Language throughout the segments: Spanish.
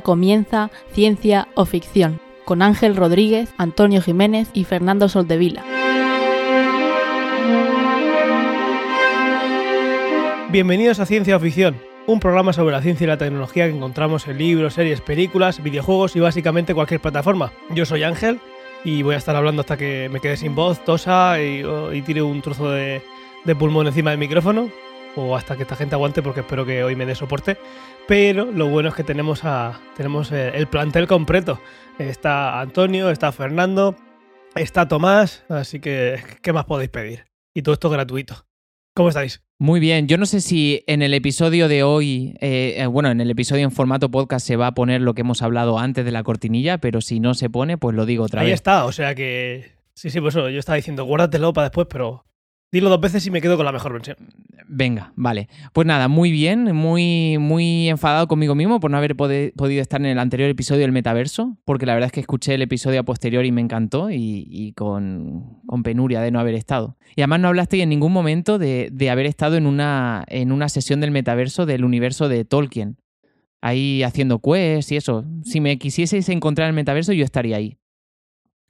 Comienza Ciencia o Ficción con Ángel Rodríguez, Antonio Jiménez y Fernando Soldevila. Bienvenidos a Ciencia o Ficción, un programa sobre la ciencia y la tecnología que encontramos en libros, series, películas, videojuegos y básicamente cualquier plataforma. Yo soy Ángel y voy a estar hablando hasta que me quede sin voz, tosa y, y tire un trozo de pulmón encima del micrófono o hasta que esta gente aguante porque espero que hoy me dé soporte. Pero lo bueno es que tenemos, a, tenemos el plantel completo. Está Antonio, está Fernando, está Tomás, así que ¿qué más podéis pedir? Y todo esto gratuito. ¿Cómo estáis? Muy bien, yo no sé si en el episodio de hoy, eh, eh, bueno, en el episodio en formato podcast se va a poner lo que hemos hablado antes de la cortinilla, pero si no se pone, pues lo digo otra Ahí vez. Ahí está, o sea que... Sí, sí, pues eso, yo estaba diciendo, guárdatelo para después, pero Dilo dos veces y me quedo con la mejor versión. Venga, vale. Pues nada, muy bien, muy, muy enfadado conmigo mismo por no haber podido estar en el anterior episodio del metaverso, porque la verdad es que escuché el episodio a posteriori y me encantó y, y con, con, penuria de no haber estado. Y además no hablaste en ningún momento de, de haber estado en una, en una sesión del metaverso del universo de Tolkien. Ahí haciendo quests y eso. Si me quisieseis encontrar en el metaverso, yo estaría ahí.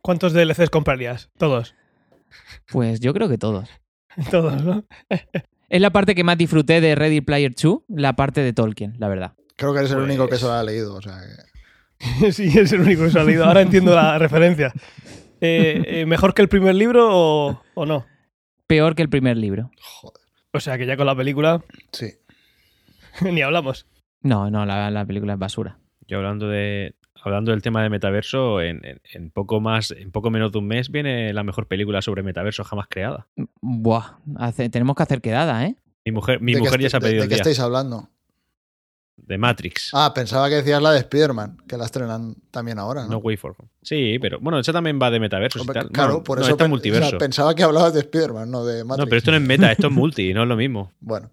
¿Cuántos DLCs comprarías? ¿Todos? Pues yo creo que todos. Todos, ¿no? es la parte que más disfruté de Ready Player 2, la parte de Tolkien, la verdad. Creo que eres Pues el único que se lo ha leído, o sea que... sí, es el único que se ha leído. Ahora entiendo la referencia. Eh, eh, ¿Mejor que el primer libro o, o, no? Peor que el primer libro. Joder. O sea que ya con la película... Sí. Ni hablamos. No, no, la, la, película es basura. Yo hablando de... Hablando del tema de metaverso, en, en, en, poco más, en poco menos de un mes viene la mejor película sobre metaverso jamás creada. Buah, hace, tenemos que hacer quedada, ¿eh? Mi mujer, mi mujer ya se ha pedido ¿De, de qué día. estáis hablando? De Matrix. Ah, pensaba que decías la de Spider-Man, que la estrenan también ahora, ¿no? No Way for Home. Sí, pero bueno, esa también va de metaverso. Hombre, y tal. Claro, por no, eso está pen- multiverso. o sea, pensaba que hablabas de Spider-Man, no de Matrix. no, pero esto no es meta, esto es multi, no es lo mismo. Bueno,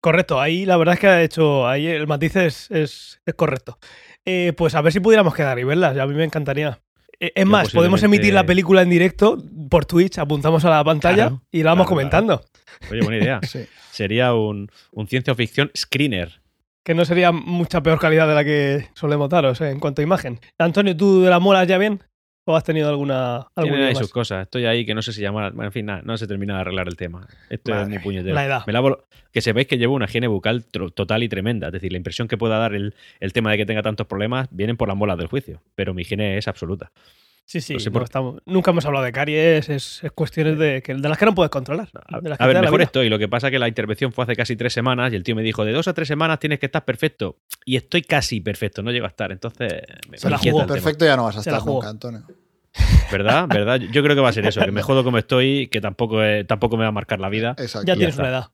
Correcto, ahí la verdad es que ha hecho. Ahí el matiz es, es, es correcto. Eh, pues a ver si pudiéramos quedar y verlas. A mí me encantaría. Eh, es Yo más, podemos emitir la película en directo por Twitch, apuntamos a la pantalla Claro, y la vamos claro, comentando. Oye, buena idea. sí. Sería un, un ciencia ficción screener. Que no sería mucha peor calidad de la que solemos daros eh, en cuanto a imagen. Antonio, ¿tú de la molas ya bien? ¿O has tenido alguna, alguna más? sus cosas. Estoy ahí que no sé si llamar. Bueno, en fin, nada, no se termina de arreglar el tema. Esto Vale, es muy puñetero. la edad. Me lavo- que sepáis que llevo una higiene bucal total y tremenda. Es decir, la impresión que pueda dar el, el tema de que tenga tantos problemas vienen por las molas del juicio. Pero mi higiene es absoluta. Sí, sí, No sé no, por- estamos- nunca hemos hablado de caries, es, es cuestiones de, que, de las que no puedes controlar. A, de las que a te ver, mejor estoy. Lo que pasa es que la intervención fue hace casi tres semanas y el tío me dijo, de dos a tres semanas tienes que estar perfecto. Y estoy casi perfecto, no llego a estar. Entonces, me, Se me la jugó. Perfecto ya no vas a Se la estar jugó. nunca, Antonio. ¿Verdad? ¿Verdad? Yo creo que va a ser eso, que me jodo como estoy, que tampoco, tampoco me va a marcar la vida. Exacto. Ya tienes una edad.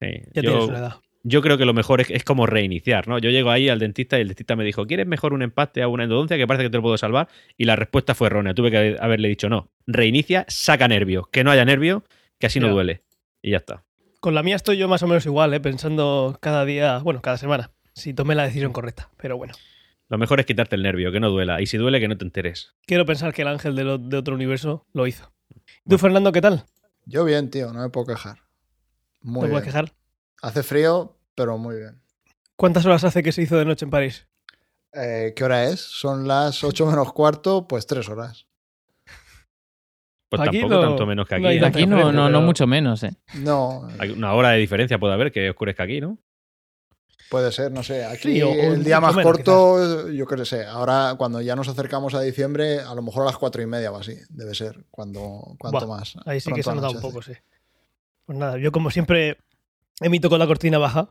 Sí, Ya yo- tienes una edad. Yo creo que lo mejor es, es como reiniciar, ¿no? Yo llego ahí al dentista y el dentista me dijo, ¿quieres mejor un empate a una endodoncia que parece que te lo puedo salvar? Y la respuesta fue errónea. Tuve que haber- haberle dicho no. Reinicia, saca nervio. Que no haya nervio, que así no duele. Y ya está. Con la mía estoy yo más o menos igual, ¿eh? pensando cada día, bueno, cada semana, si tomé la decisión correcta. Pero bueno, Lo mejor es quitarte el nervio, que no duela. Y si duele, que no te enteres. quiero pensar que el ángel de, lo- de otro universo lo hizo. ¿Tú, Fernando, qué tal? Yo bien, tío, no me puedo quejar. Muy ¿Te bien. puedes quejar? Hace frío, pero muy bien. ¿Cuántas horas hace que se hizo de noche en París? Eh, ¿Qué hora es? Son las 8 menos cuarto, pues 3 horas. Pues Aquí tampoco no- tanto menos que no aquí. tanta Aquí no, no, no mucho menos, ¿eh? No, Hay una hora de diferencia puede haber que oscurezca aquí, ¿no? puede ser, no sé. Aquí Sí, o- el día más menos, corto, yo qué sé. Ahora, cuando ya nos acercamos a diciembre, a lo mejor a las 4 y media o así. Debe ser, cuando, cuanto Buah, más. Ahí sí que se ha notado un poco, sí. Pues nada, yo como siempre emito con la cortina baja.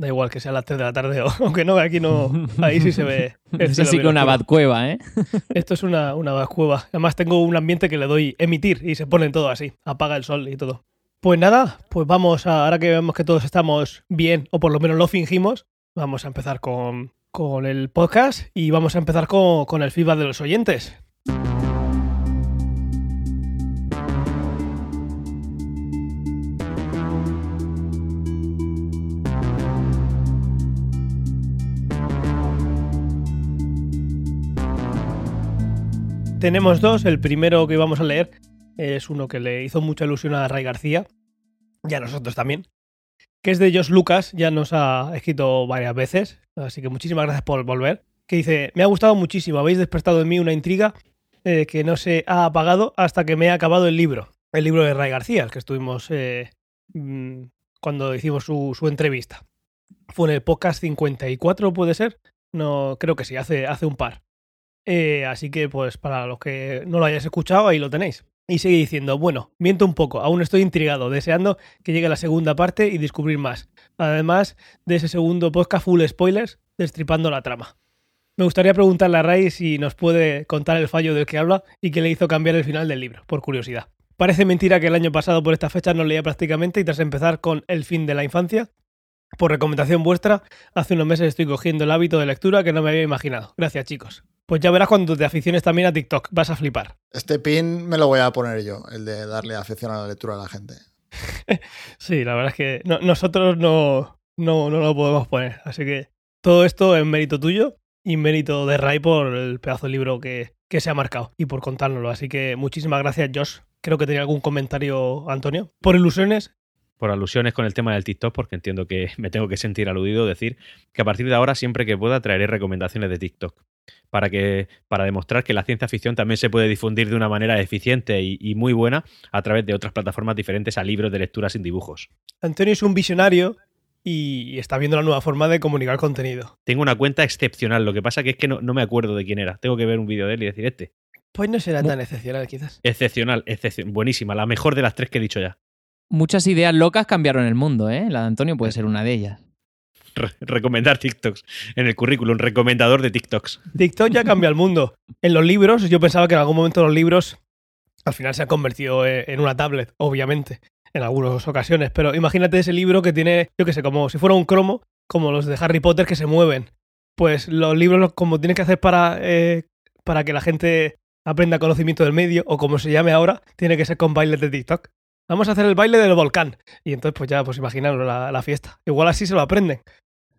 Da igual que sea a las 3 de la tarde o aunque no, aquí no. Ahí sí se ve. Eso sí que una bad cueva, ¿eh? Esto es una, una cueva. Además, tengo un ambiente que le doy emitir y se pone todo así. Apaga el sol y todo. Pues nada, pues vamos a. Ahora que vemos que todos estamos bien, o por lo menos lo fingimos, vamos a empezar con, con el podcast y vamos a empezar con, con el feedback de los oyentes. Tenemos dos. El primero que vamos a leer es uno que le hizo mucha ilusión a Ray García y a nosotros también. Que es de Josh Lucas, ya nos ha escrito varias veces. así que muchísimas gracias por volver. Que dice, me ha gustado muchísimo, habéis despertado en mí una intriga eh, que no se ha apagado hasta que me he acabado el libro. El libro de Ray García, el que estuvimos eh, mm, cuando hicimos su, su entrevista. Fue en el podcast 54, ¿puede ser? No, creo que sí, hace, hace un par. Eh, así que, pues, para los que no lo hayáis escuchado, ahí lo tenéis. Y sigue diciendo, bueno, miento un poco, aún estoy intrigado, deseando que llegue la segunda parte y descubrir más. Además de ese segundo podcast full spoilers, destripando la trama. Me gustaría preguntarle a Ray si nos puede contar el fallo del que habla y qué le hizo cambiar el final del libro, por curiosidad. Parece mentira que el año pasado por esta fecha no leía prácticamente y tras empezar con El fin de la infancia, por recomendación vuestra, hace unos meses estoy cogiendo el hábito de lectura que no me había imaginado. Gracias chicos. Pues ya verás cuando te aficiones también a TikTok, vas a flipar. Este pin me lo voy a poner yo, el de darle afición a la lectura a la gente. sí, la verdad es que no, nosotros no, no, no lo podemos poner. Así que todo esto es mérito tuyo y mérito de Ray por el pedazo de libro que, que se ha marcado y por contárnoslo. Así que muchísimas gracias, Josh. Creo que tenía algún comentario, Antonio. Por ilusiones, por alusiones con el tema del TikTok, porque entiendo que me tengo que sentir aludido, decir que a partir de ahora, siempre que pueda, traeré recomendaciones de TikTok. Para, que, para demostrar que la ciencia ficción también se puede difundir de una manera eficiente y, y muy buena a través de otras plataformas diferentes a libros de lectura sin dibujos. Antonio es un visionario y está viendo la nueva forma de comunicar contenido. Tengo una cuenta excepcional, lo que pasa que es que no, no me acuerdo de quién era. Tengo que ver un vídeo de él y decir este. Pues no será tan excepcional, quizás. Excepcional, excepcional, buenísima, la mejor de las tres que he dicho ya. Muchas ideas locas cambiaron el mundo, ¿eh? La de Antonio puede ser una de ellas. Re- recomendar TikToks en el currículum, recomendador de TikToks. TikTok ya cambia el mundo. En los libros, yo pensaba que en algún momento los libros al final se han convertido en en una tablet, obviamente, en algunas ocasiones. Pero imagínate ese libro que tiene, yo qué sé, como si fuera un cromo, como los de Harry Potter que se mueven. Pues los libros, como tienes que hacer para, eh, para que la gente aprenda conocimiento del medio, o como se llame ahora, tiene que ser con bailes de TikTok. Vamos a hacer el baile del volcán. Y entonces, pues ya, pues imaginaros la, la fiesta. Igual así se lo aprenden.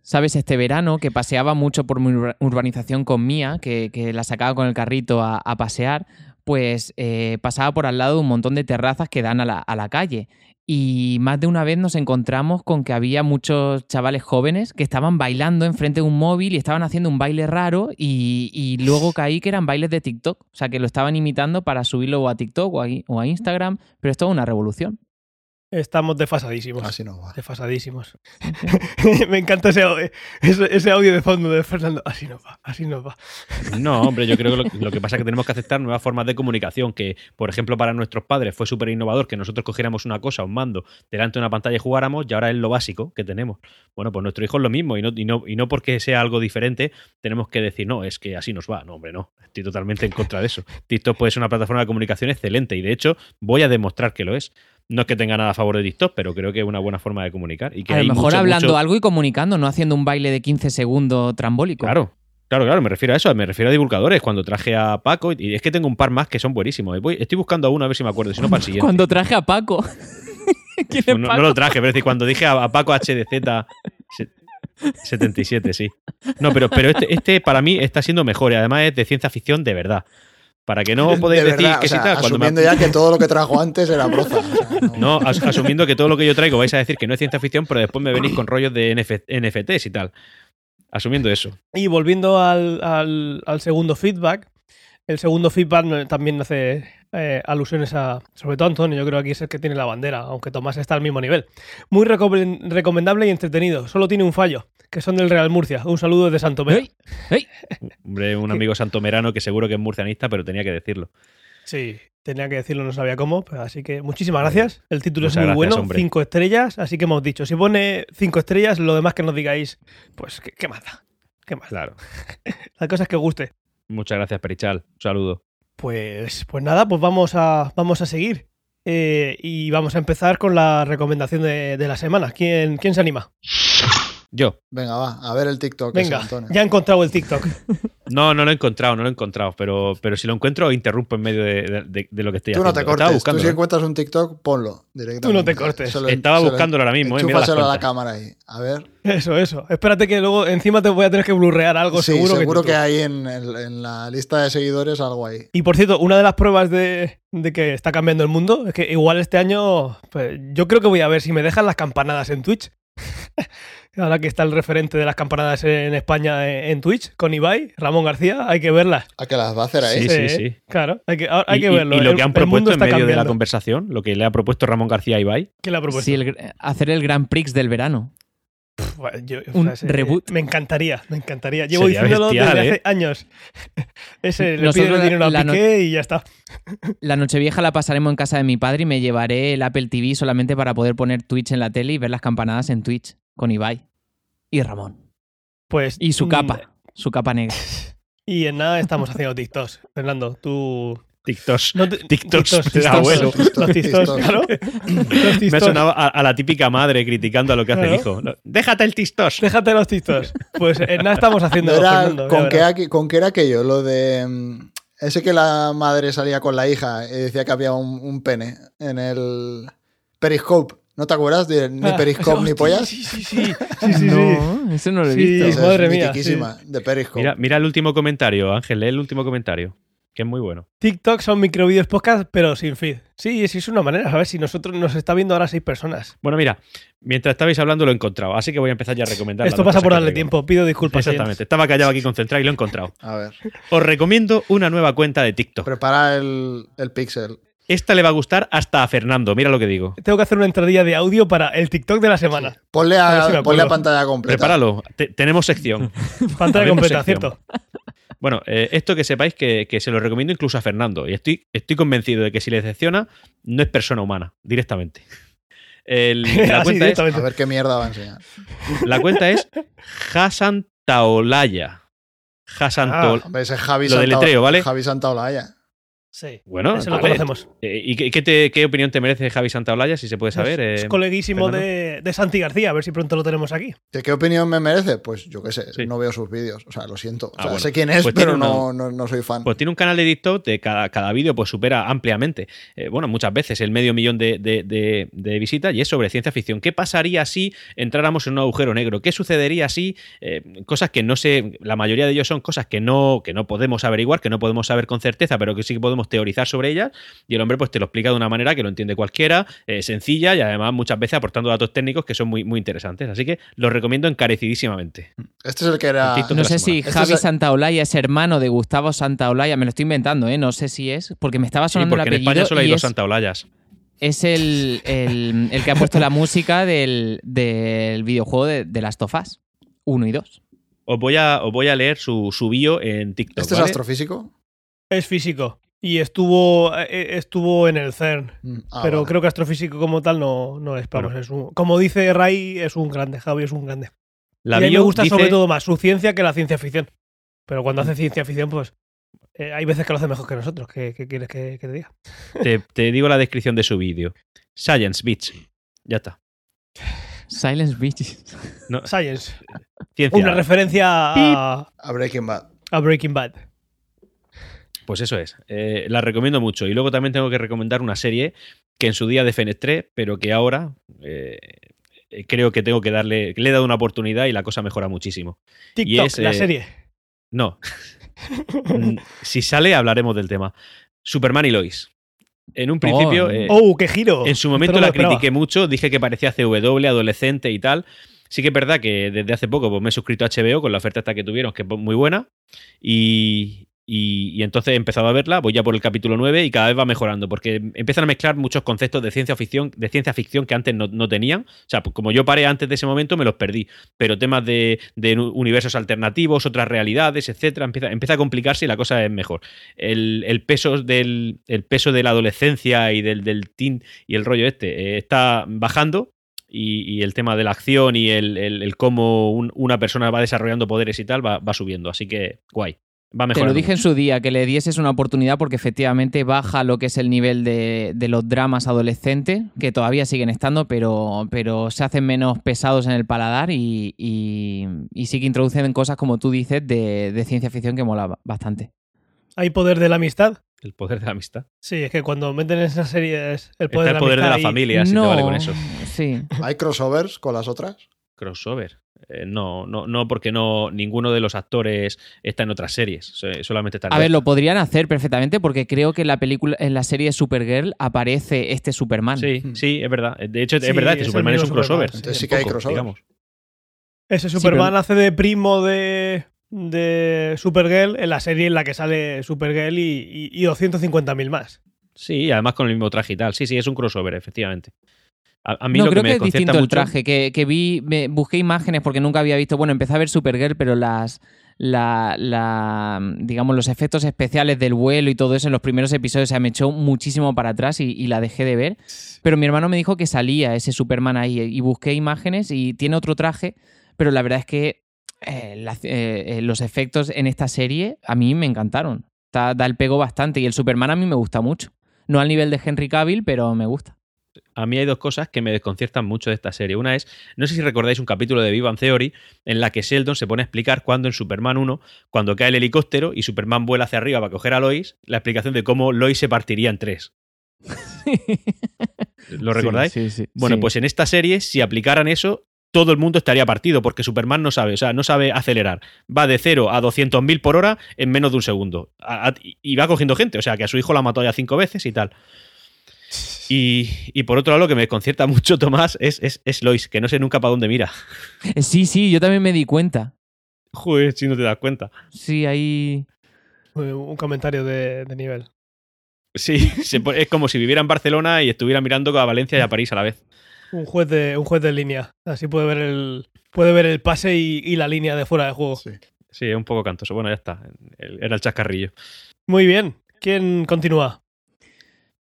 ¿Sabes? Este verano que paseaba mucho por mi ur- urbanización con Mía, que, que la sacaba con el carrito a, a pasear, pues eh, pasaba por al lado de un montón de terrazas que dan a la, a la calle. Y más de una vez nos encontramos con que había muchos chavales jóvenes que estaban bailando enfrente de un móvil y estaban haciendo un baile raro y, y luego caí que eran bailes de TikTok. O sea, que lo estaban imitando para subirlo a TikTok o a, o a Instagram, pero es toda una revolución. Estamos desfasadísimos. Así no va. Desfasadísimos. Me encanta ese, au- ese, ese audio de fondo de Fernando. Así nos va, así nos va. No, hombre, yo creo que lo, lo que pasa es que tenemos que aceptar nuevas formas de comunicación, que, por ejemplo, para nuestros padres fue súper innovador que nosotros cogiéramos una cosa, un mando, delante de una pantalla y jugáramos, y ahora es lo básico que tenemos. Bueno, pues nuestro hijo es lo mismo, y no, y no, y no porque sea algo diferente, tenemos que decir, no, es que así nos va. No, hombre, no. Estoy totalmente en contra de eso. TikTok puede ser una plataforma de comunicación excelente, y de hecho, voy a demostrar que lo es. No es que tenga nada a favor de TikTok, pero creo que es una buena forma de comunicar. Y que A lo mejor mucho, hablando mucho- algo y comunicando, no haciendo un baile de 15 segundos trambólico. Claro, claro, claro, me refiero a eso, me refiero a divulgadores. Cuando traje a Paco, y es que tengo un par más que son buenísimos. Voy- estoy buscando a uno a ver si me acuerdo, si no para el siguiente. Cuando traje a Paco. ¿Quién es no, lo traje, pero es decir, cuando dije a, a Paco HDZ se- 77, sí. No, pero, pero este, este para mí está siendo mejor y además es de ciencia ficción de verdad. Para que no podáis De decir verdad, que o sea, sí tal. Cuando me- asumiendo ya que todo lo que trajo antes era broza. o sea, no- No, as- asumiendo que todo lo que yo traigo vais a decir que no es ciencia ficción, pero después me venís con rollos de NF NFTs y tal. Asumiendo eso. Y volviendo al, al- al segundo feedback, el segundo feedback también hace eh, alusiones a, sobre todo Antonio, yo creo que aquí es el que tiene la bandera, aunque Tomás está al mismo nivel. Muy recomen- recomendable y entretenido, solo tiene un fallo, que son del Real Murcia. Un saludo desde Santomé. ¡Ey! ¡Ey! Hombre, un amigo santomerano que seguro que es murcianista, pero tenía que decirlo. Sí, tenía que decirlo, no sabía cómo, pero así que muchísimas gracias. El título Muchas es muy gracias, bueno, hombre. cinco estrellas, así que hemos dicho, si pone cinco estrellas, lo demás que nos digáis, pues qué, qué más da, qué más. da? Claro. La cosa es que guste. Muchas gracias, Perichal. Un saludo. Pues, pues nada, pues vamos a, vamos a seguir. Eh, y vamos a empezar con la recomendación de, de la semana. ¿Quién, ¿Quién se anima? Yo. Venga, va, a ver el TikTok. ese, Venga, ya he encontrado el TikTok. No, no lo he encontrado, no lo he encontrado, pero, pero si lo encuentro interrumpo en medio de, de- de- de lo que estoy Tú no haciendo. te Estaba cortes. Tú si ¿eh? encuentras un TikTok, ponlo directamente. Tú no te cortes. Lo- Estaba buscándolo ahora mismo, eh, mira las a la cámara ahí. A ver. Eso, eso. Espérate que luego encima te voy a tener que blurrear algo sí, seguro. seguro, que, que, tú- hay en, en- en la lista de seguidores algo ahí. Y por cierto, una de las pruebas de, de que está cambiando el mundo es que igual este año, pues, yo creo que voy a ver si me dejan las campanadas en Twitch. Ahora que está el referente de las campanadas en España en Twitch, con Ibai, Ramón García, hay que verlas. ¿A que las va a hacer ahí? Sí, sí, sí. Claro, hay que, hay y, que verlo. Y, lo El- que han propuesto en medio de la cambiando. conversación, lo que le ha propuesto Ramón García a Ibai, ¿Qué le ha propuesto? Sí, el hacer el Grand Prix del verano. Bueno, yo- o un sea, ese- reboot. Me encantaría, me encantaría. Llevo Sería diciéndolo bestial, desde ¿eh? hace años. Ese le Nosotros la- dinero a la no- Piqué y ya está. La Nochevieja la pasaremos en casa de mi padre y me llevaré el Apple TV solamente para poder poner Twitch en la tele y ver las campanadas en Twitch con Ibai y Ramón. Pues, Y su mm, capa, su capa negra. Y en nada estamos haciendo TikToks. Fernando, tú. TikToks. No te- TikToks TikToks, de TikToks, abuelo. Los TikToks, claro. Me ha TikToks. sonado a, a la típica madre criticando a lo que hace el hijo. Déjate el tistos. Déjate los TikToks. Pues en nada estamos haciendo. No era- Fernando, ¿con, qué, verás. aqu- ¿Con qué era aquello? Lo de. mm, Ese que la madre salía con la hija y decía que había un, un pene en el Periscope. ¿No te acuerdas de ni Ah, Periscope ni pollas? Sí, sí, sí. sí, sí, sí. no, eso no lo he Sí, visto. Esa madre es mía, de Periscope. Mira, mira el último comentario, Ángel, lee el último comentario, que es muy bueno. TikTok son microvídeos podcast, pero sin feed. Sí, sí, es una manera. A ver si nosotros nos está viendo ahora seis personas. Bueno, mira, mientras estabais hablando lo he encontrado, así que voy a empezar ya a recomendar. Esto pasa por darle tiempo. Pido disculpas. Exactamente, estaba callado aquí concentrado y lo he encontrado. A ver, Os recomiendo una nueva cuenta de TikTok. prepara el, el pixel. Esta le va a gustar hasta a Fernando, mira lo que digo. Tengo que hacer una entradilla de audio para el TikTok de la semana. Ponle A si ponle a pantalla completa. Prepáralo, te- tenemos sección. Pantalla completa, sección. ¿cierto? Bueno, eh, esto que sepáis que, que se lo recomiendo incluso a Fernando. Y estoy, estoy convencido de que si le decepciona, no es persona humana, directamente. El- la, cuenta es. A ver qué mierda va a enseñar. la cuenta es Hassan Taolaya. Hassan Ah, Taol- Hombre, ese es Javi Lo Santa- deletreo, ¿vale? Javi Santaolalla. Sí. Bueno, Ese lo conocemos. Eh, ¿Y qué, qué te- qué opinión te merece Javi Santaolalla, si se puede saber? Es eh, coleguísimo Fernando? de, de Santi García. A ver si pronto lo tenemos aquí. ¿Qué, qué opinión me merece? Pues yo qué sé, Sí. no veo sus vídeos. O sea, lo siento. O Ah, sea, bueno. sé quién es, Pues pero no, no, no soy fan. Pues tiene un canal de TikTok de cada, cada vídeo pues supera ampliamente, eh, bueno, muchas veces el medio millón de, de- de- de visitas y es sobre ciencia ficción. ¿Qué pasaría si entráramos en un agujero negro? ¿Qué sucedería si eh, cosas que no sé, la mayoría de ellos son cosas que no, que no podemos averiguar, que no podemos saber con certeza, pero que sí que podemos teorizar sobre ellas y el hombre pues te lo explica de una manera que lo entiende cualquiera, eh, sencilla y además muchas veces aportando datos técnicos que son muy, muy interesantes. Así que lo recomiendo encarecidísimamente. Este es el que era. El No sé si. Este Javi es- Santaolalla es hermano de Gustavo Santaolalla, me lo estoy inventando, ¿eh? no sé si es, porque me estaba Sí, sonando porque el en apellido España solo hay dos es, Santaolayas. es el, el- el que ha puesto la música del, del videojuego de, de Last of Us 1 y 2. Os voy a, os voy a leer su, su bio en TikTok. ¿Este es ¿vale? astrofísico? Es físico. Y estuvo, eh, estuvo en el CERN. Mm, ah, pero vale. creo que astrofísico como tal no, no es. Vamos, Bueno. es un- como dice Ray, es un grande. Javi es un grande. La y a mí me gusta dice- sobre todo más su ciencia que la ciencia ficción. Pero cuando hace ciencia ficción, pues eh, hay veces que lo hace mejor que nosotros. ¿Qué, qué quieres que, que te diga? Te, te digo la descripción de su vídeo. Science Beach. Ya está. Silence Beach. No, Science. ciencia. Una referencia a, A Breaking Bad. a Breaking Bad. Pues eso es. Eh, la recomiendo mucho. Y luego también tengo que recomendar una serie que en su día defenestré, pero que ahora eh, eh, creo que tengo que darle. Le he dado una oportunidad y la cosa mejora muchísimo. TikTok, es, la eh, serie. No. Mm, si sale, hablaremos del tema. Superman y Lois. En un principio. eh, ¡Oh, qué giro! En su momento la critiqué mucho, dije que parecía CW, adolescente y tal. Sí que es verdad que desde hace poco pues, me he suscrito a HBO con la oferta esta que tuvieron, que es muy buena. Y, y- entonces he empezado a verla, voy ya por el capítulo 9 y cada vez va mejorando, porque empiezan a mezclar muchos conceptos de ciencia ficción, de ciencia ficción que antes no, no tenían. O sea, pues como yo paré antes de ese momento, me los perdí. Pero temas de, universos alternativos, otras realidades, etcétera, empieza, empieza a complicarse y la cosa es mejor. El, el peso, del, el peso de la adolescencia y del, del teen y el rollo este eh, está bajando. Y, el tema de la acción y el, el- cómo un- una persona va desarrollando poderes y tal va, va subiendo. Así que guay. Va Te lo dije en su día, que le dieses una oportunidad porque efectivamente baja lo que es el nivel de, de los dramas adolescentes, que todavía siguen estando, pero, pero se hacen menos pesados en el paladar y, y- y sí que introducen cosas, como tú dices, de, de ciencia ficción que mola bastante. ¿Hay poder de la amistad? El poder de la amistad. Sí, es que cuando meten en esas series el Está poder el de la poder de amistad la y- familia, si te vale con eso. Sí. ¿Hay crossovers con las otras? Crossover. Eh, no, no, no, porque no ninguno de los actores está en otras series. so- Solamente está A ver, lo podrían hacer perfectamente porque creo que en la película, en la serie de Supergirl aparece este Superman. Sí, sí, es verdad. De hecho, Sí, es verdad, este es Superman es un crossover. Superman, Entonces sí, sí que hay crossover. digamos. Ese Sí, Superman pero- hace de primo de, de Supergirl en la serie en la que sale Supergirl y, y, y 250.000 más. Sí, y además con el mismo traje y tal. Sí, sí, es un crossover, efectivamente. A, a mí no, lo creo que que, me es distinto el mucho- traje. Que, que vi, me- busqué imágenes porque nunca había visto. Bueno, empecé a ver Supergirl, pero las. La, la- digamos, los efectos especiales del vuelo y todo eso en los primeros episodios se me echó muchísimo para atrás y, y la dejé de ver. Pero mi hermano me dijo que salía ese Superman ahí y busqué imágenes y tiene otro traje, pero la verdad es que eh, la- eh, eh, los efectos en esta serie a mí me encantaron. Da, da el pego bastante y el Superman a mí me gusta mucho. No al nivel de Henry Cavill, pero me gusta. A mí hay dos cosas que me desconciertan mucho de esta serie. Una es, no sé si recordáis un capítulo de Vivan Theory en la que Sheldon se pone a explicar cuando en Superman 1, cuando cae el helicóptero y Superman vuela hacia arriba para coger a Lois, la explicación de cómo Lois se partiría en tres. ¿Lo recordáis? Sí, sí, sí. Bueno, pues en esta serie, si aplicaran eso, todo el mundo estaría partido, porque Superman no sabe, o sea, no sabe acelerar. Va de 0 a 200.000 por hora en menos de un segundo. A- a- y va cogiendo gente, o sea, que a su hijo la mató ya cinco veces y tal. Y, y por otro lado, lo que me desconcierta mucho, Tomás, es, es, es Lois, que no sé nunca para dónde mira. Eh, Sí, sí, yo también me di cuenta. Joder, si no te das cuenta. Sí, ahí. Un comentario de, de nivel. Sí, se es como si viviera en Barcelona y estuviera mirando a Valencia y a París a la vez. Un juez de, un juez de línea. Así puede ver el, puede ver el pase y, y la línea de fuera de juego. Sí. Sí, es un poco cantoso. Bueno, ya está. Era el chascarrillo. Muy bien. ¿Quién continúa?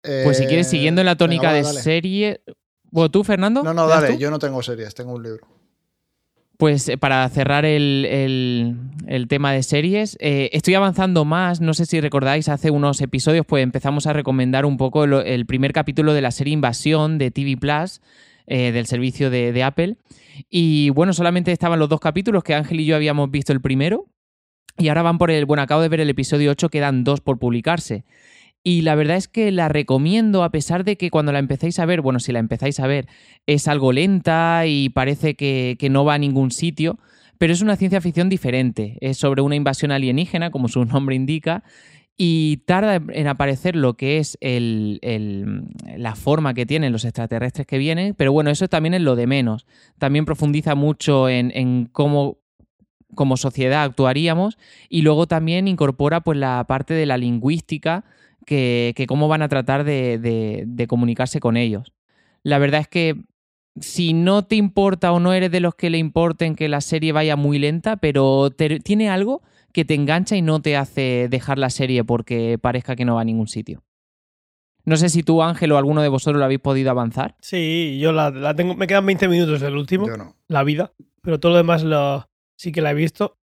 Pues si quieres, Eh, siguiendo en la tónica venga, de dale. serie. Bueno, ¿tú, Fernando? No, no, ¿Das dale, tú? yo no tengo series, tengo un libro. Pues eh, para cerrar el, el- el tema de series, eh, estoy avanzando más. No sé si recordáis, hace unos episodios, pues empezamos a recomendar un poco lo- el primer capítulo de la serie Invasión de TV Plus, eh, del servicio de, de Apple. Y bueno, solamente estaban los dos capítulos que Ángel y yo habíamos visto el primero. Y ahora van por el. Bueno, acabo de ver el episodio 8, quedan dos por publicarse. Y la verdad es que la recomiendo, a pesar de que cuando la empecéis a ver, bueno, si la empezáis a ver, es algo lenta y parece que, que no va a ningún sitio, pero es una ciencia ficción diferente. Es sobre una invasión alienígena, como su nombre indica, y tarda en aparecer lo que es el- el- la forma que tienen los extraterrestres que vienen, pero bueno, eso también es lo de menos. También profundiza mucho en, en cómo como sociedad actuaríamos y luego también incorpora pues la parte de la lingüística que, que cómo van a tratar de, de- de comunicarse con ellos. La verdad es que si no te importa o no eres de los que le importen que la serie vaya muy lenta, pero te- tiene algo que te engancha y no te hace dejar la serie porque parezca que no va a ningún sitio. No sé si tú, Ángel, o alguno de vosotros lo habéis podido avanzar. Sí, yo la, la tengo. Me quedan 20 minutos del último. Yo no. la vida, pero todo lo demás lo, sí que la he visto.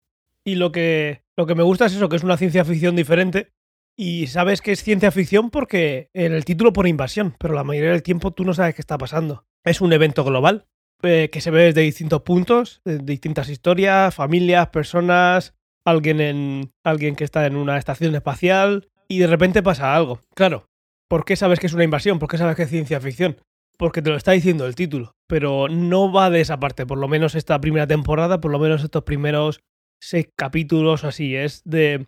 Y lo que, lo que me gusta es eso, que es una ciencia ficción diferente. Y sabes que es ciencia ficción porque el título pone invasión, pero la mayoría del tiempo tú no sabes qué está pasando. Es un evento global eh, que se ve desde distintos puntos, de distintas historias, familias, personas, alguien, en, alguien que está en una estación espacial y de repente pasa algo. Claro, ¿por qué sabes que es una invasión? ¿Por qué sabes que es ciencia ficción? porque te lo está diciendo el título, pero no va de esa parte, por lo menos esta primera temporada, por lo menos estos primeros seis capítulos así, es de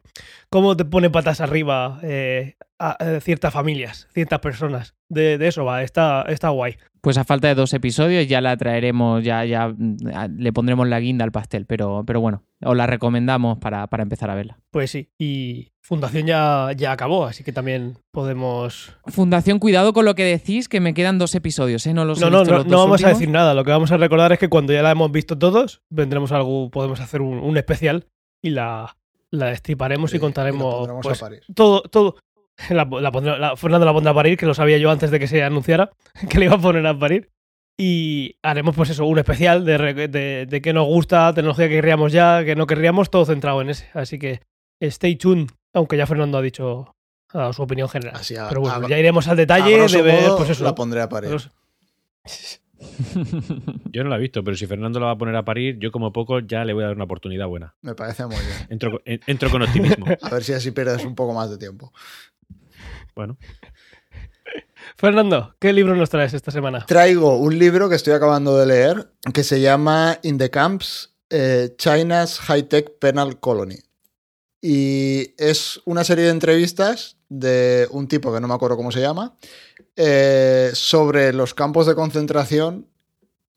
cómo te pone patas arriba eh, a, a ciertas familias, ciertas personas. De, de eso va, está, está guay. Pues a falta de dos episodios ya la traeremos, ya, ya mm, le pondremos la guinda al pastel, pero, pero bueno, os la recomendamos para, para empezar a verla. Pues sí, y Fundación ya, ya acabó, así que también podemos... Fundación, cuidado con lo que decís, que me quedan dos episodios, ¿eh? No los No, no, no, los no vamos a decir nada, lo que vamos a recordar es que cuando ya la hemos visto todos, vendremos algo, podemos hacer un, un especial y la, la destriparemos Sí, y contaremos pues, todo, todo. La, la pondrá- la- Fernando la pondrá a parir, que lo sabía yo antes de que se anunciara, que le iba a poner a parir. Y haremos pues eso, un especial de, de, de qué nos gusta, tecnología que querríamos ya, que no querríamos, todo centrado en ese. Así que stay tuned, aunque ya Fernando ha dicho ha dado su opinión general. Así a- Pero bueno, a- ya iremos al A detalle de ver, modo, pues eso. la pondré a parir. los- Yo no la he visto, pero si Fernando la va a poner a parir, yo como poco ya le voy a dar una oportunidad buena. Me parece muy bien. Entro, entro con optimismo. A ver si así pierdes un poco más de tiempo. Bueno, Fernando, ¿qué libro nos traes esta semana? Traigo un libro que estoy acabando de leer que se llama In the Camps, eh, China's High-Tech Penal Colony. Y es una serie de entrevistas de un tipo que no me acuerdo cómo se llama, eh, sobre los campos de concentración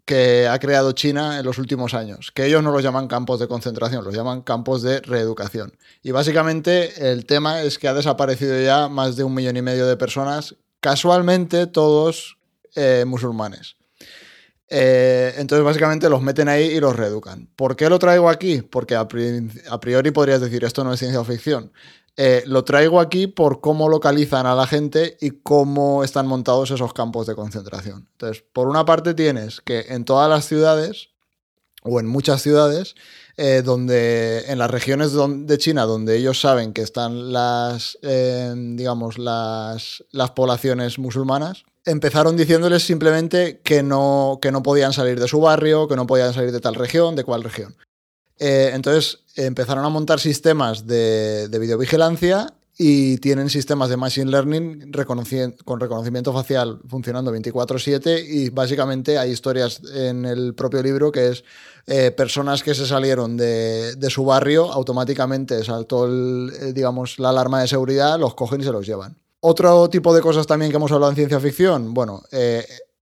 que ha creado China en los últimos años, que ellos no los llaman campos de concentración, los llaman campos de reeducación. Y básicamente el tema es que ha desaparecido ya más de un millón y medio de personas, casualmente todos eh, musulmanes. Eh, entonces básicamente los meten ahí y los reeducan. ¿Por qué lo traigo aquí? Porque a, priori podrías decir esto no es ciencia ficción. Eh, lo traigo aquí por cómo localizan a la gente y cómo están montados esos campos de concentración. Entonces, por una parte tienes que en todas las ciudades, o en muchas ciudades, eh, donde en las regiones de China donde ellos saben que están las, eh, digamos, las, las poblaciones musulmanas, empezaron diciéndoles simplemente que no, que no podían salir de su barrio, que no podían salir de tal región, de cuál región. Eh, entonces empezaron a montar sistemas de, videovigilancia y tienen sistemas de Machine Learning con reconocimiento facial funcionando 24/7 y básicamente hay historias en el propio libro que es eh, personas que se salieron de, su barrio, automáticamente saltó eh, digamos, la alarma de seguridad, los cogen y se los llevan. Otro tipo de cosas también que hemos hablado en ciencia ficción, bueno,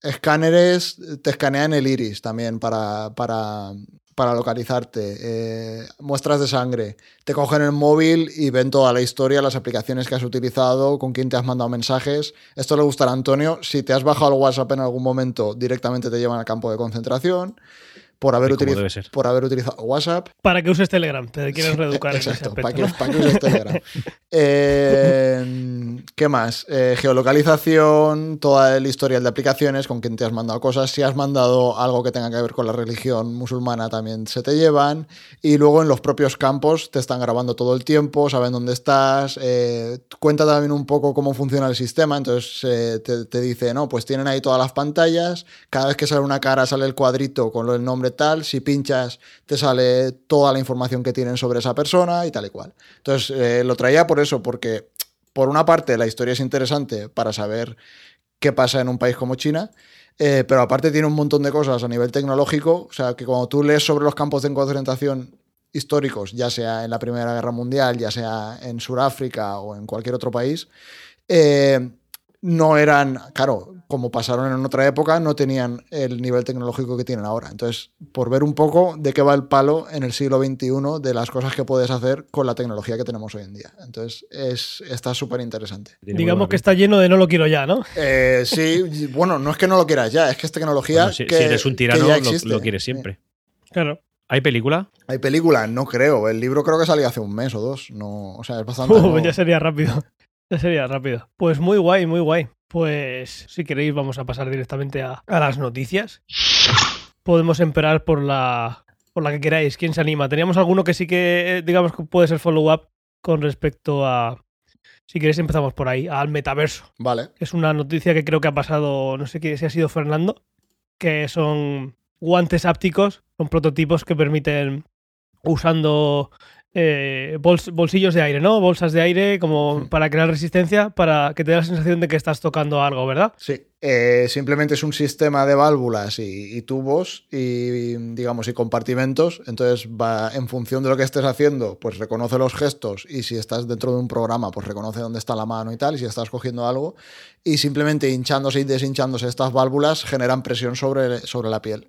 escáneres te escanean el iris también para, para, para localizarte, eh, muestras de sangre, te cogen el móvil y ven toda la historia, las aplicaciones que has utilizado, con quién te has mandado mensajes. Esto le gustará a Antonio. Si te has bajado el WhatsApp en algún momento, directamente te llevan al campo de concentración por haber, por haber utilizado WhatsApp. Para que uses Telegram, te quieres reeducar. Exacto, para, que, uses Telegram. Eh, ¿Qué más? Eh, geolocalización, toda el historial de aplicaciones, con quien te has mandado cosas. Si has mandado algo que tenga que ver con la religión musulmana, también se te llevan. Y luego en los propios campos te están grabando todo el tiempo, saben dónde estás. Eh, cuenta también un poco cómo funciona el sistema. Entonces te, te dice, no, pues tienen ahí todas las pantallas. Cada vez que sale una cara, sale el cuadrito con el nombre tal, si pinchas te sale toda la información que tienen sobre esa persona y tal y cual. Entonces eh, lo traía por eso, porque por una parte la historia es interesante para saber qué pasa en un país como China, eh, pero aparte tiene un montón de cosas a nivel tecnológico, o sea que cuando tú lees sobre los campos de concentración históricos, ya sea en la Primera Guerra Mundial, ya sea en Sudáfrica o en cualquier otro país, eh, no eran, claro, como pasaron en otra época, no tenían el nivel tecnológico que tienen ahora. Entonces, por ver un poco de qué va el palo en el siglo XXI, de las cosas que puedes hacer con la tecnología que tenemos hoy en día. Entonces, es, está súper interesante. Digamos que está lleno de no lo quiero ya, ¿no? Eh, sí, bueno, no es que no lo quieras ya, es que es tecnología. si, que, eres un tirano, lo, quieres siempre. Claro. ¿Hay película? Hay película, no creo. El libro creo que salió hace un mes o dos. No, o sea, es bastante. ya sería rápido. Ya sería rápido. Pues muy guay, muy guay. Pues si queréis vamos a pasar directamente a, las noticias. Podemos esperar por la, por la que queráis. ¿Quién se anima? Teníamos alguno que sí que, digamos, que puede ser follow-up con respecto a... Si queréis empezamos por ahí, al metaverso. Vale. Es una noticia que creo que ha pasado, no sé si ha sido Fernando, que son guantes ápticos, son prototipos que permiten, usando eh, bolsillos de aire, ¿no? Bolsas de aire como hmm. para crear resistencia, para que te dé la sensación de que estás tocando algo, ¿verdad? Sí, eh, simplemente es un sistema de válvulas y, tubos y, digamos, y compartimentos. Entonces, va en función de lo que estés haciendo, pues reconoce los gestos y si estás dentro de un programa, pues reconoce dónde está la mano y tal, y si estás cogiendo algo. Y simplemente hinchándose y deshinchándose estas válvulas generan presión sobre, sobre la piel.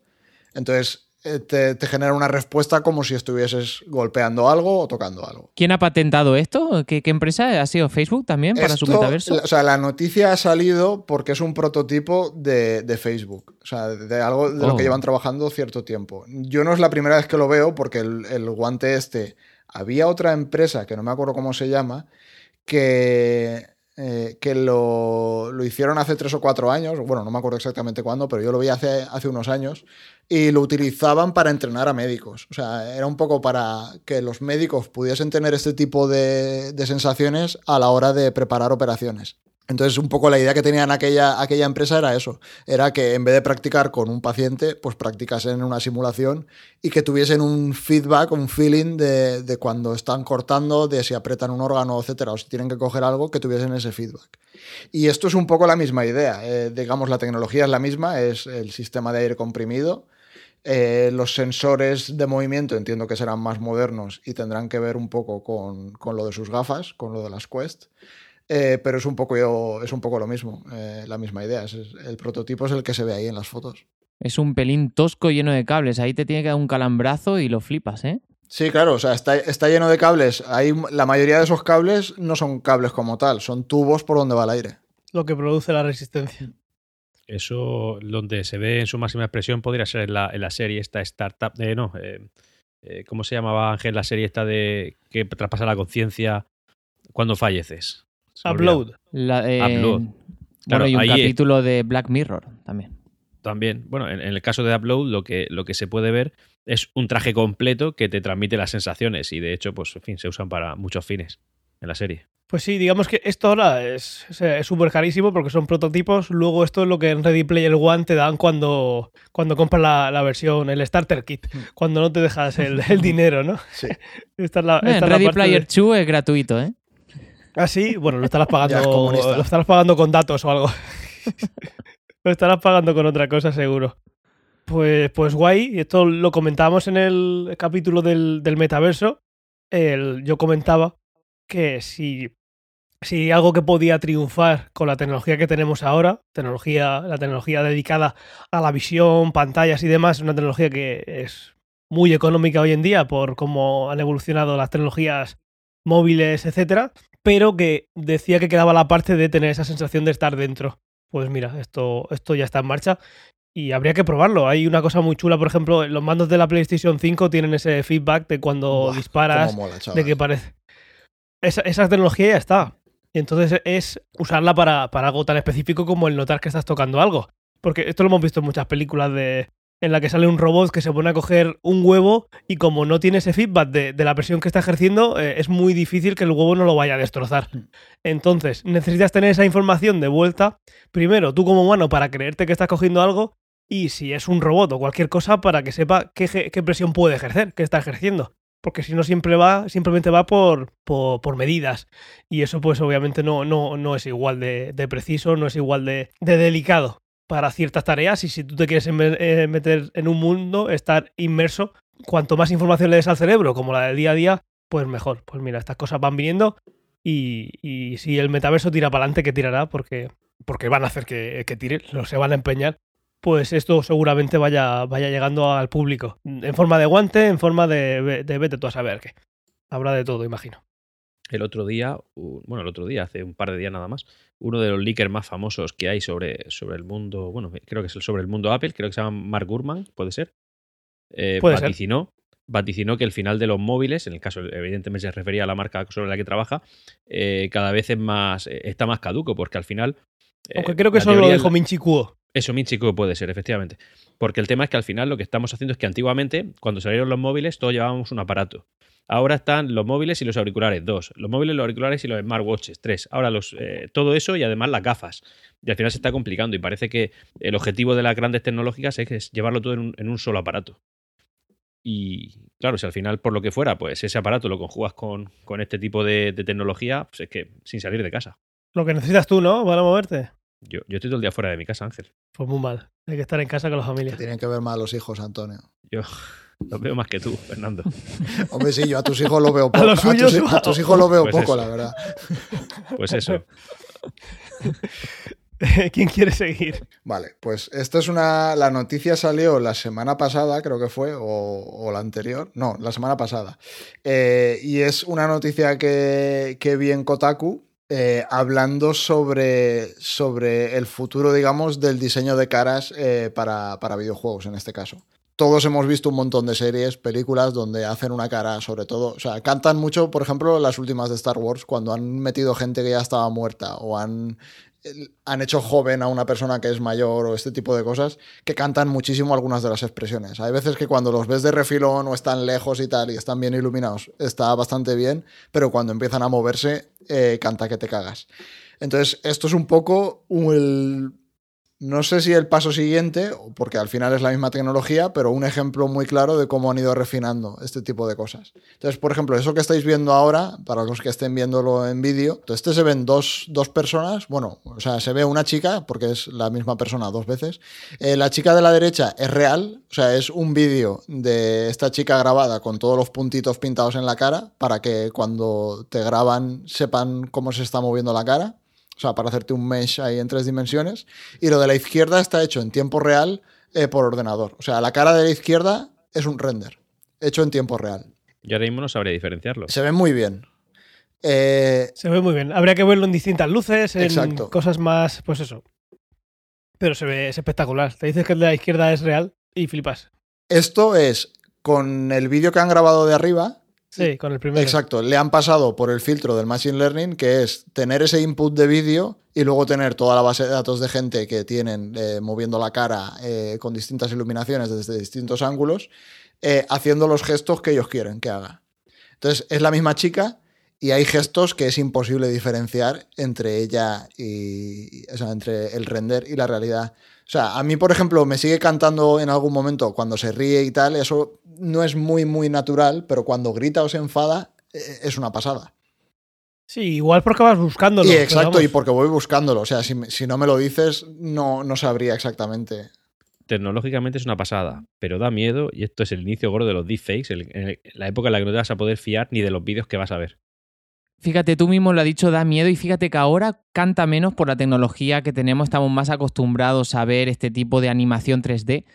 Entonces, eh, te, genera una respuesta como si estuvieses golpeando algo o tocando algo. ¿Quién ha patentado esto? ¿Qué, empresa? ¿Ha sido Facebook también para su metaverso? O sea, la noticia ha salido porque es un prototipo de, Facebook. O sea, de algo de lo que oh. llevan trabajando cierto tiempo. Yo no es la primera vez que lo veo porque el, el guante este... Había otra empresa, que no me acuerdo cómo se llama, que eh, que lo, hicieron hace tres o cuatro años, bueno, no me acuerdo exactamente cuándo, pero yo lo vi hace, hace unos años, y lo utilizaban para entrenar a médicos. O sea, era un poco para que los médicos pudiesen tener este tipo de sensaciones a la hora de preparar operaciones. Entonces, un poco la idea que tenían aquella, aquella empresa era eso, era que en vez de practicar con un paciente, pues practicasen en una simulación y que tuviesen un feedback, un feeling de, cuando están cortando, de si apretan un órgano, etcétera, o si tienen que coger algo, que tuviesen ese feedback. Y esto es un poco la misma idea. Eh, digamos, la tecnología es la misma, es el sistema de aire comprimido. Eh, los sensores de movimiento entiendo que serán más modernos y tendrán que ver un poco con, con lo de sus gafas, con lo de las Quest. Eh, pero es un poco, es un poco lo mismo, eh, la misma idea. el prototipo es el que se ve ahí en las fotos. Es un pelín tosco lleno de cables. Ahí te tiene que dar un calambrazo y lo flipas, ¿eh? Sí, claro, o sea, está, está lleno de cables. Ahí, la mayoría de esos cables no son cables como tal, son tubos por donde va el aire. Lo que produce la resistencia. Eso, donde se ve en su máxima expresión, podría ser en la, en la serie esta startup. Eh, no, eh, eh, ¿cómo se llamaba Ángel la serie esta de que traspasa la conciencia cuando falleces? Upload. La, eh, Upload. Bueno, Claro, y un ahí- capítulo de Black Mirror también. También, bueno, en, en el caso de Upload, lo que, lo que se puede ver es un traje completo que te transmite las sensaciones y de hecho, pues, en fin, se usan para muchos fines en la serie. Pues sí, digamos que esto ahora es es súper carísimo porque son prototipos. Luego esto es lo que en Ready Player One te dan cuando, cuando compras la, la versión, el Starter Kit, cuando no te dejas el, el dinero, ¿no? Sí. Esta es la, Eh, esta es la Ready parte Player de- 2 es gratuito, ¿eh? Ah, sí, bueno, lo estarás es pagando, lo estarás pagando con datos o algo. lo estarás pagando con otra cosa, seguro. Pues, pues guay, y esto lo comentábamos en el capítulo del, del metaverso. El- yo comentaba que si, si algo que podía triunfar con la tecnología que tenemos ahora, tecnología, la tecnología dedicada a la visión, pantallas y demás, una tecnología que es muy económica hoy en día por cómo han evolucionado las tecnologías móviles, etcétera, pero que decía que quedaba la parte de tener esa sensación de estar dentro. Pues mira, esto, esto ya está en marcha y habría que probarlo. Hay una cosa muy chula, por ejemplo, los mandos de la PlayStation 5 tienen ese feedback de cuando Buah, disparas, mola, de que parece. Esa, esa tecnología ya está. Y entonces es usarla para, para algo tan específico como el notar que estás tocando algo. Porque esto lo hemos visto en muchas películas de. En la que sale un robot que se pone a coger un huevo y como no tiene ese feedback de, de la presión que está ejerciendo, eh, es muy difícil que el huevo no lo vaya a destrozar. Entonces, necesitas tener esa información de vuelta, primero tú como humano para creerte que estás cogiendo algo y si es un robot o cualquier cosa para que sepa qué, qué presión puede ejercer, qué está ejerciendo. Porque si no siempre va, simplemente va por, por, por medidas. Y eso pues obviamente no, no, no es igual de, de preciso, no es igual de, de delicado para ciertas tareas. Y si tú te quieres eh, meter en un mundo, estar inmerso, cuanto más información le des al cerebro, como la del día a día, pues mejor. Pues mira, estas cosas van viniendo y, si el metaverso tira para adelante, que tirará, porque, porque van a hacer que, que tire, no se van a empeñar, pues esto seguramente vaya, vaya llegando al público. En forma de guante, en forma de, de vete tú a saber qué. Habrá de todo, imagino. El otro día, bueno, el otro día, hace un par de días nada más, uno de los leakers más famosos que hay sobre, sobre el mundo, bueno, creo que es el- sobre el mundo Apple, creo que se llama Mark Gurman, puede ser, eh, Puede ser. vaticinó, vaticinó que el final de los móviles, en el caso, evidentemente se refería a la marca sobre la que trabaja, eh, cada vez es más, eh, está más caduco, porque al final... eh, Aunque creo que eso lo dijo Minchi Kuo. Eso, Minchico puede ser, efectivamente. Porque el tema es que al final lo que estamos haciendo es que antiguamente, cuando salieron los móviles, todos llevábamos un aparato. Ahora están los móviles y los auriculares, dos. Los móviles, los auriculares y los smartwatches, tres. Ahora eh, todo eso y además las gafas. Y al final se está complicando y parece que el objetivo de las grandes tecnológicas es, llevarlo todo en un, solo aparato. Y claro, si al final, por lo que fuera, pues ese aparato lo conjugas con, con este tipo de, de tecnología, pues es que sin salir de casa. Lo que necesitas tú, ¿no? Para moverte. Yo, yo estoy todo el día fuera de mi casa, Ángel. Pues muy mal. Hay que estar en casa con la Que familia. tienen que ver más los hijos, Antonio. Yo los veo más que tú, Fernando. Hombre, sí, yo a tus hijos los veo poco. A los suyos, tus, a tus hijos los veo Pues poco, eso. la verdad. Pues eso. ¿Quién quiere seguir? Vale, pues esto es una. La noticia salió la semana pasada, creo que fue, o, o la anterior. No, la semana pasada. Eh, y es una noticia que, que vi en Kotaku. Eh, hablando sobre, sobre el futuro, digamos, del diseño de caras eh, para, para videojuegos, en este caso. Todos hemos visto un montón de series, películas donde hacen una cara, sobre todo, o sea, cantan mucho, por ejemplo, las últimas de Star Wars, cuando han metido gente que ya estaba muerta o han, han hecho joven a una persona que es mayor o este tipo de cosas, que cantan muchísimo algunas de las expresiones. Hay veces que cuando los ves de refilón o están lejos y tal y están bien iluminados, está bastante bien, pero cuando empiezan a moverse, eh, canta que te cagas. Entonces, esto es un poco el... No sé si el paso siguiente, porque al final es la misma tecnología, pero un ejemplo muy claro de cómo han ido refinando este tipo de cosas. Entonces, por ejemplo, eso que estáis viendo ahora, para los que estén viéndolo en vídeo, este se ven dos, dos personas, bueno, o sea, se ve una chica, porque es la misma persona dos veces. Eh, la chica de la derecha es real, o sea, es un vídeo de esta chica grabada con todos los puntitos pintados en la cara, para que cuando te graban sepan cómo se está moviendo la cara. O sea, para hacerte un mesh ahí en tres dimensiones. Y lo de la izquierda está hecho en tiempo real eh, por ordenador. O sea, la cara de la izquierda es un render, hecho en tiempo real. Yo ahora mismo no sabría diferenciarlo. Se ve muy bien. Eh, Se ve muy bien. Habría que verlo en distintas luces, en Exacto. cosas más, pues eso. Pero se ve es espectacular. Te dices que el de la izquierda es real y flipas. esto es con el vídeo que han grabado de arriba. Sí, con el primero. Exacto, le han pasado por el filtro del Machine Learning, que es tener ese input de vídeo y luego tener toda la base de datos de gente que tienen eh, moviendo la cara eh, con distintas iluminaciones desde distintos ángulos, eh, haciendo los gestos que ellos quieren que haga. Entonces, es la misma chica y hay gestos que es imposible diferenciar entre ella y. O sea, entre el render y la realidad. O sea, a mí, por ejemplo, me sigue cantando en algún momento cuando se ríe y tal, eso no es muy, muy natural, pero cuando grita o se enfada, eh, es una pasada. Sí, igual porque vas buscándolo. Y exacto, y porque voy buscándolo. O sea, si, si no me lo dices, no, no sabría exactamente. Tecnológicamente es una pasada, pero da miedo y esto es el inicio gordo de los deepfakes, el- el- la época en la que no te vas a poder fiar ni de los vídeos que vas a ver. Fíjate, tú mismo lo has dicho, da miedo y fíjate que ahora canta menos por la tecnología que tenemos, estamos más acostumbrados a ver este tipo de animación 3D.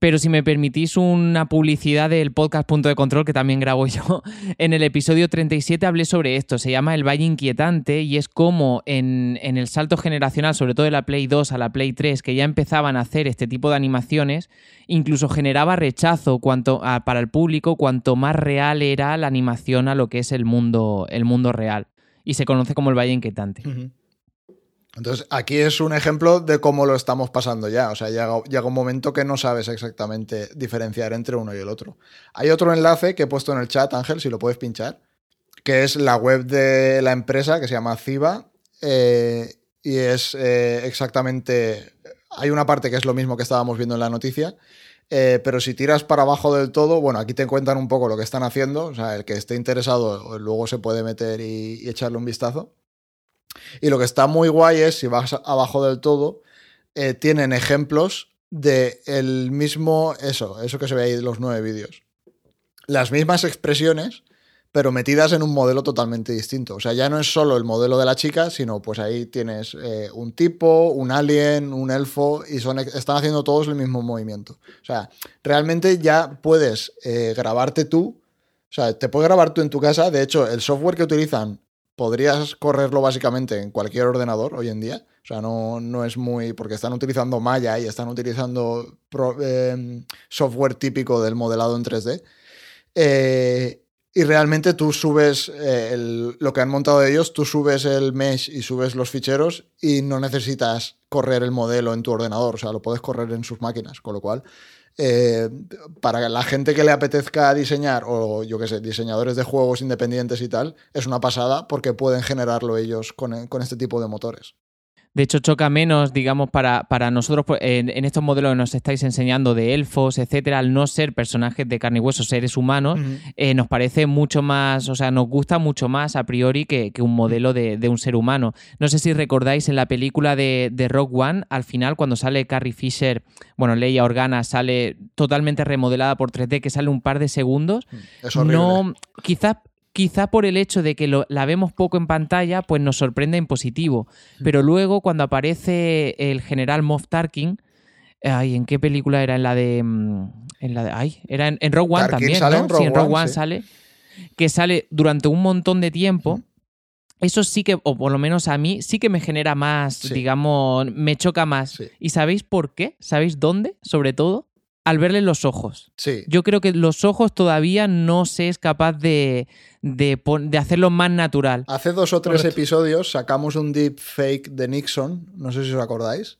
Pero si me permitís una publicidad del podcast Punto de Control, que también grabo yo, en el episodio 37 hablé sobre esto. Se llama El Valle Inquietante y es como en, en el salto generacional, sobre todo de la Play 2 a la Play 3, que ya empezaban a hacer este tipo de animaciones, incluso generaba rechazo cuanto a- para el público cuanto más real era la animación a lo que es el mundo, el mundo real. Y se conoce como el Valle Inquietante. Entonces, aquí es un ejemplo de cómo lo estamos pasando ya. O sea, llega, un momento que no sabes exactamente diferenciar entre uno y el otro. Hay otro enlace que he puesto en el chat, Ángel, si lo puedes pinchar, que es la web de la empresa que se llama Ciba. eh, y es eh, exactamente. Hay una parte que es lo mismo que estábamos viendo en la noticia. eh, pero si tiras para abajo del todo, bueno, aquí te cuentan un poco lo que están haciendo. O sea, el que esté interesado luego se puede meter y echarle un vistazo. Y lo que está muy guay es, si vas abajo del todo, eh, tienen ejemplos de el mismo, eso, eso que se ve ahí de los nueve vídeos. Las mismas expresiones, pero metidas en un modelo totalmente distinto. O sea, ya no es solo el modelo de la chica, sino pues ahí tienes eh, un tipo, un alien, un elfo, y son, están haciendo todos el mismo movimiento. O sea, realmente ya puedes eh, grabarte tú. O sea, te puedes grabar tú en tu casa. De hecho, el software que utilizan podrías correrlo básicamente en cualquier ordenador hoy en día. O sea, no, no es muy. porque están utilizando Maya y están utilizando eh, software típico del modelado en 3D. Eh, y realmente tú subes eh, lo que han montado ellos, tú subes el mesh y subes los ficheros y no necesitas correr el modelo en tu ordenador, o sea, lo puedes correr en sus máquinas, con lo cual, eh, para la gente que le apetezca diseñar, o yo qué sé, diseñadores de juegos independientes y tal, es una pasada porque pueden generarlo ellos con, con este tipo de motores. De hecho, choca menos, digamos, para, para nosotros pues, en, en estos modelos que nos estáis enseñando de elfos, etcétera, al no ser personajes de carne y hueso, seres humanos, eh, nos parece mucho más, o sea, nos gusta mucho más a priori que, que un modelo de, de un ser humano. No sé si recordáis en la película de, de Rock One, al final, cuando sale Carrie Fisher, bueno, Leia Organa sale totalmente remodelada por 3D, que sale un par de segundos. Es horrible. No, quizás quizá por el hecho de que lo- la vemos poco en pantalla, pues nos sorprende en positivo. Pero luego, cuando aparece el general Moff Tarkin, ay, ¿en qué película era? En la de. mm, En la de ay, era en, en Rogue One Tarkin también, sale ¿no? en Rogue sí, en Rogue One, One sí. sale. Que sale durante un montón de tiempo. Mm. Eso sí que, o por lo menos a mí, sí que me genera más, Sí. digamos, me choca más. ¿Y sabéis por qué? ¿Sabéis dónde? Sobre todo, al verle los ojos. Sí. Yo creo que los ojos todavía no se es capaz de, de, hacerlo más natural. Hace dos o tres Correcto. episodios sacamos un deepfake de Nixon, no sé si os acordáis.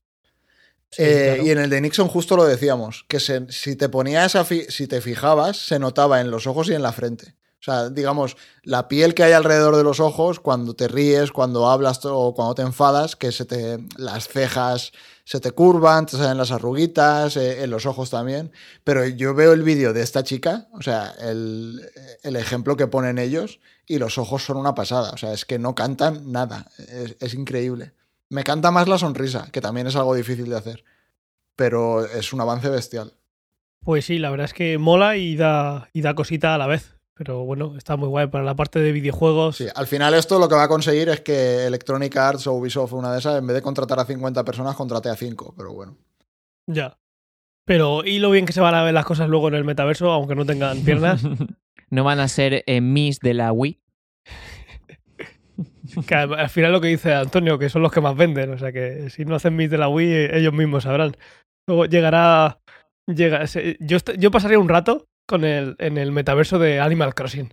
Sí, Eh, claro. Y en el de Nixon justo lo decíamos, que se- si te ponías a si te fijabas, se notaba en los ojos y en la frente. O sea, digamos, la piel que hay alrededor de los ojos, cuando te ríes, cuando hablas o cuando te enfadas, que se te, las cejas se te curvan, te salen las arruguitas, eh, en los ojos también. Pero yo veo el vídeo de esta chica, o sea, el, el ejemplo que ponen ellos, y los ojos son una pasada. O sea, es que no cantan nada. Es, es increíble. Me canta más la sonrisa, que también es algo difícil de hacer. Pero es un avance bestial. Pues sí, la verdad es que mola y da, y da cosita a la vez. Pero bueno, está muy guay para la parte de videojuegos. Sí, al final esto lo que va a conseguir es que Electronic Arts o Ubisoft, una de esas, en vez de contratar a 50 personas, contrate a 5. Pero bueno. Ya. Pero, y lo bien que se van a ver las cosas luego en el metaverso, aunque no tengan piernas. no van a ser eh, Miss de la Wii. que al al final lo que dice Antonio, que son los que más venden. O sea que si no hacen Miss de la Wii, eh, ellos mismos sabrán. Luego llegará. Llega, se- yo, yo pasaría un rato con el, en el metaverso de Animal Crossing.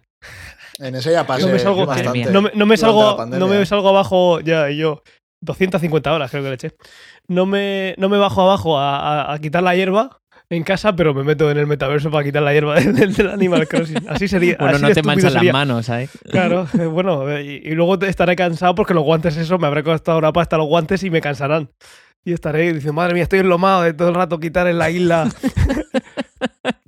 En ese ya pasé No me salgo, bastante. no me, no me salgo, no me salgo abajo ya y yo. 250 horas creo que le eché. No me, no me bajo abajo a, a- a quitar la hierba en casa, pero me meto en el metaverso para quitar la hierba del, del Animal Crossing. Así sería. Bueno, así no te manchan las manos, ¿sabes? Claro, eh, bueno, eh, y, y luego estaré cansado porque los guantes, eso, me habré costado ahora pasta los guantes y me cansarán. Y estaré diciendo, madre mía, estoy enlomado de todo el rato quitar en la isla.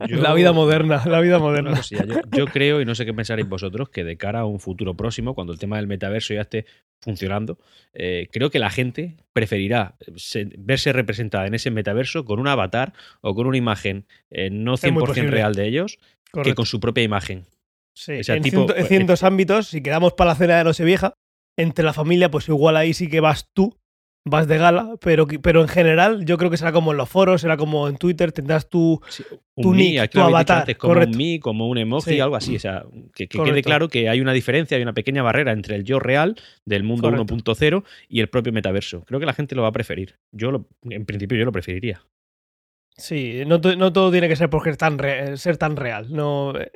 Yo- la vida moderna, la vida moderna. cosilla, yo, yo creo, y no sé qué pensaréis vosotros, que de cara a un futuro próximo, cuando el tema del metaverso ya esté funcionando, eh, creo que la gente preferirá se- verse representada en ese metaverso con un avatar o con una imagen eh, no Es muy 100% posible. real de ellos que con su propia imagen. Sí, o sea, en, tipo, en eh, ciertos ámbitos, si quedamos para la cena de Nochevieja, entre la familia, pues igual ahí sí que vas tú, vas de gala, pero, pero en general yo creo que será como en los foros, será como en Twitter, tendrás. Sí, Tu un nick, aquí tu avatar, antes, como correcto. un me, como un emoji, Sí. algo así. O sea, que, que quede claro que hay una diferencia, hay una pequeña barrera entre el yo real del mundo Correcto. 1.0 y el propio metaverso. Creo que la gente lo va a preferir. Yo, lo- en principio, yo lo preferiría. Sí, no, to- no todo tiene que ser porque es tan re- ser tan real. No, eh,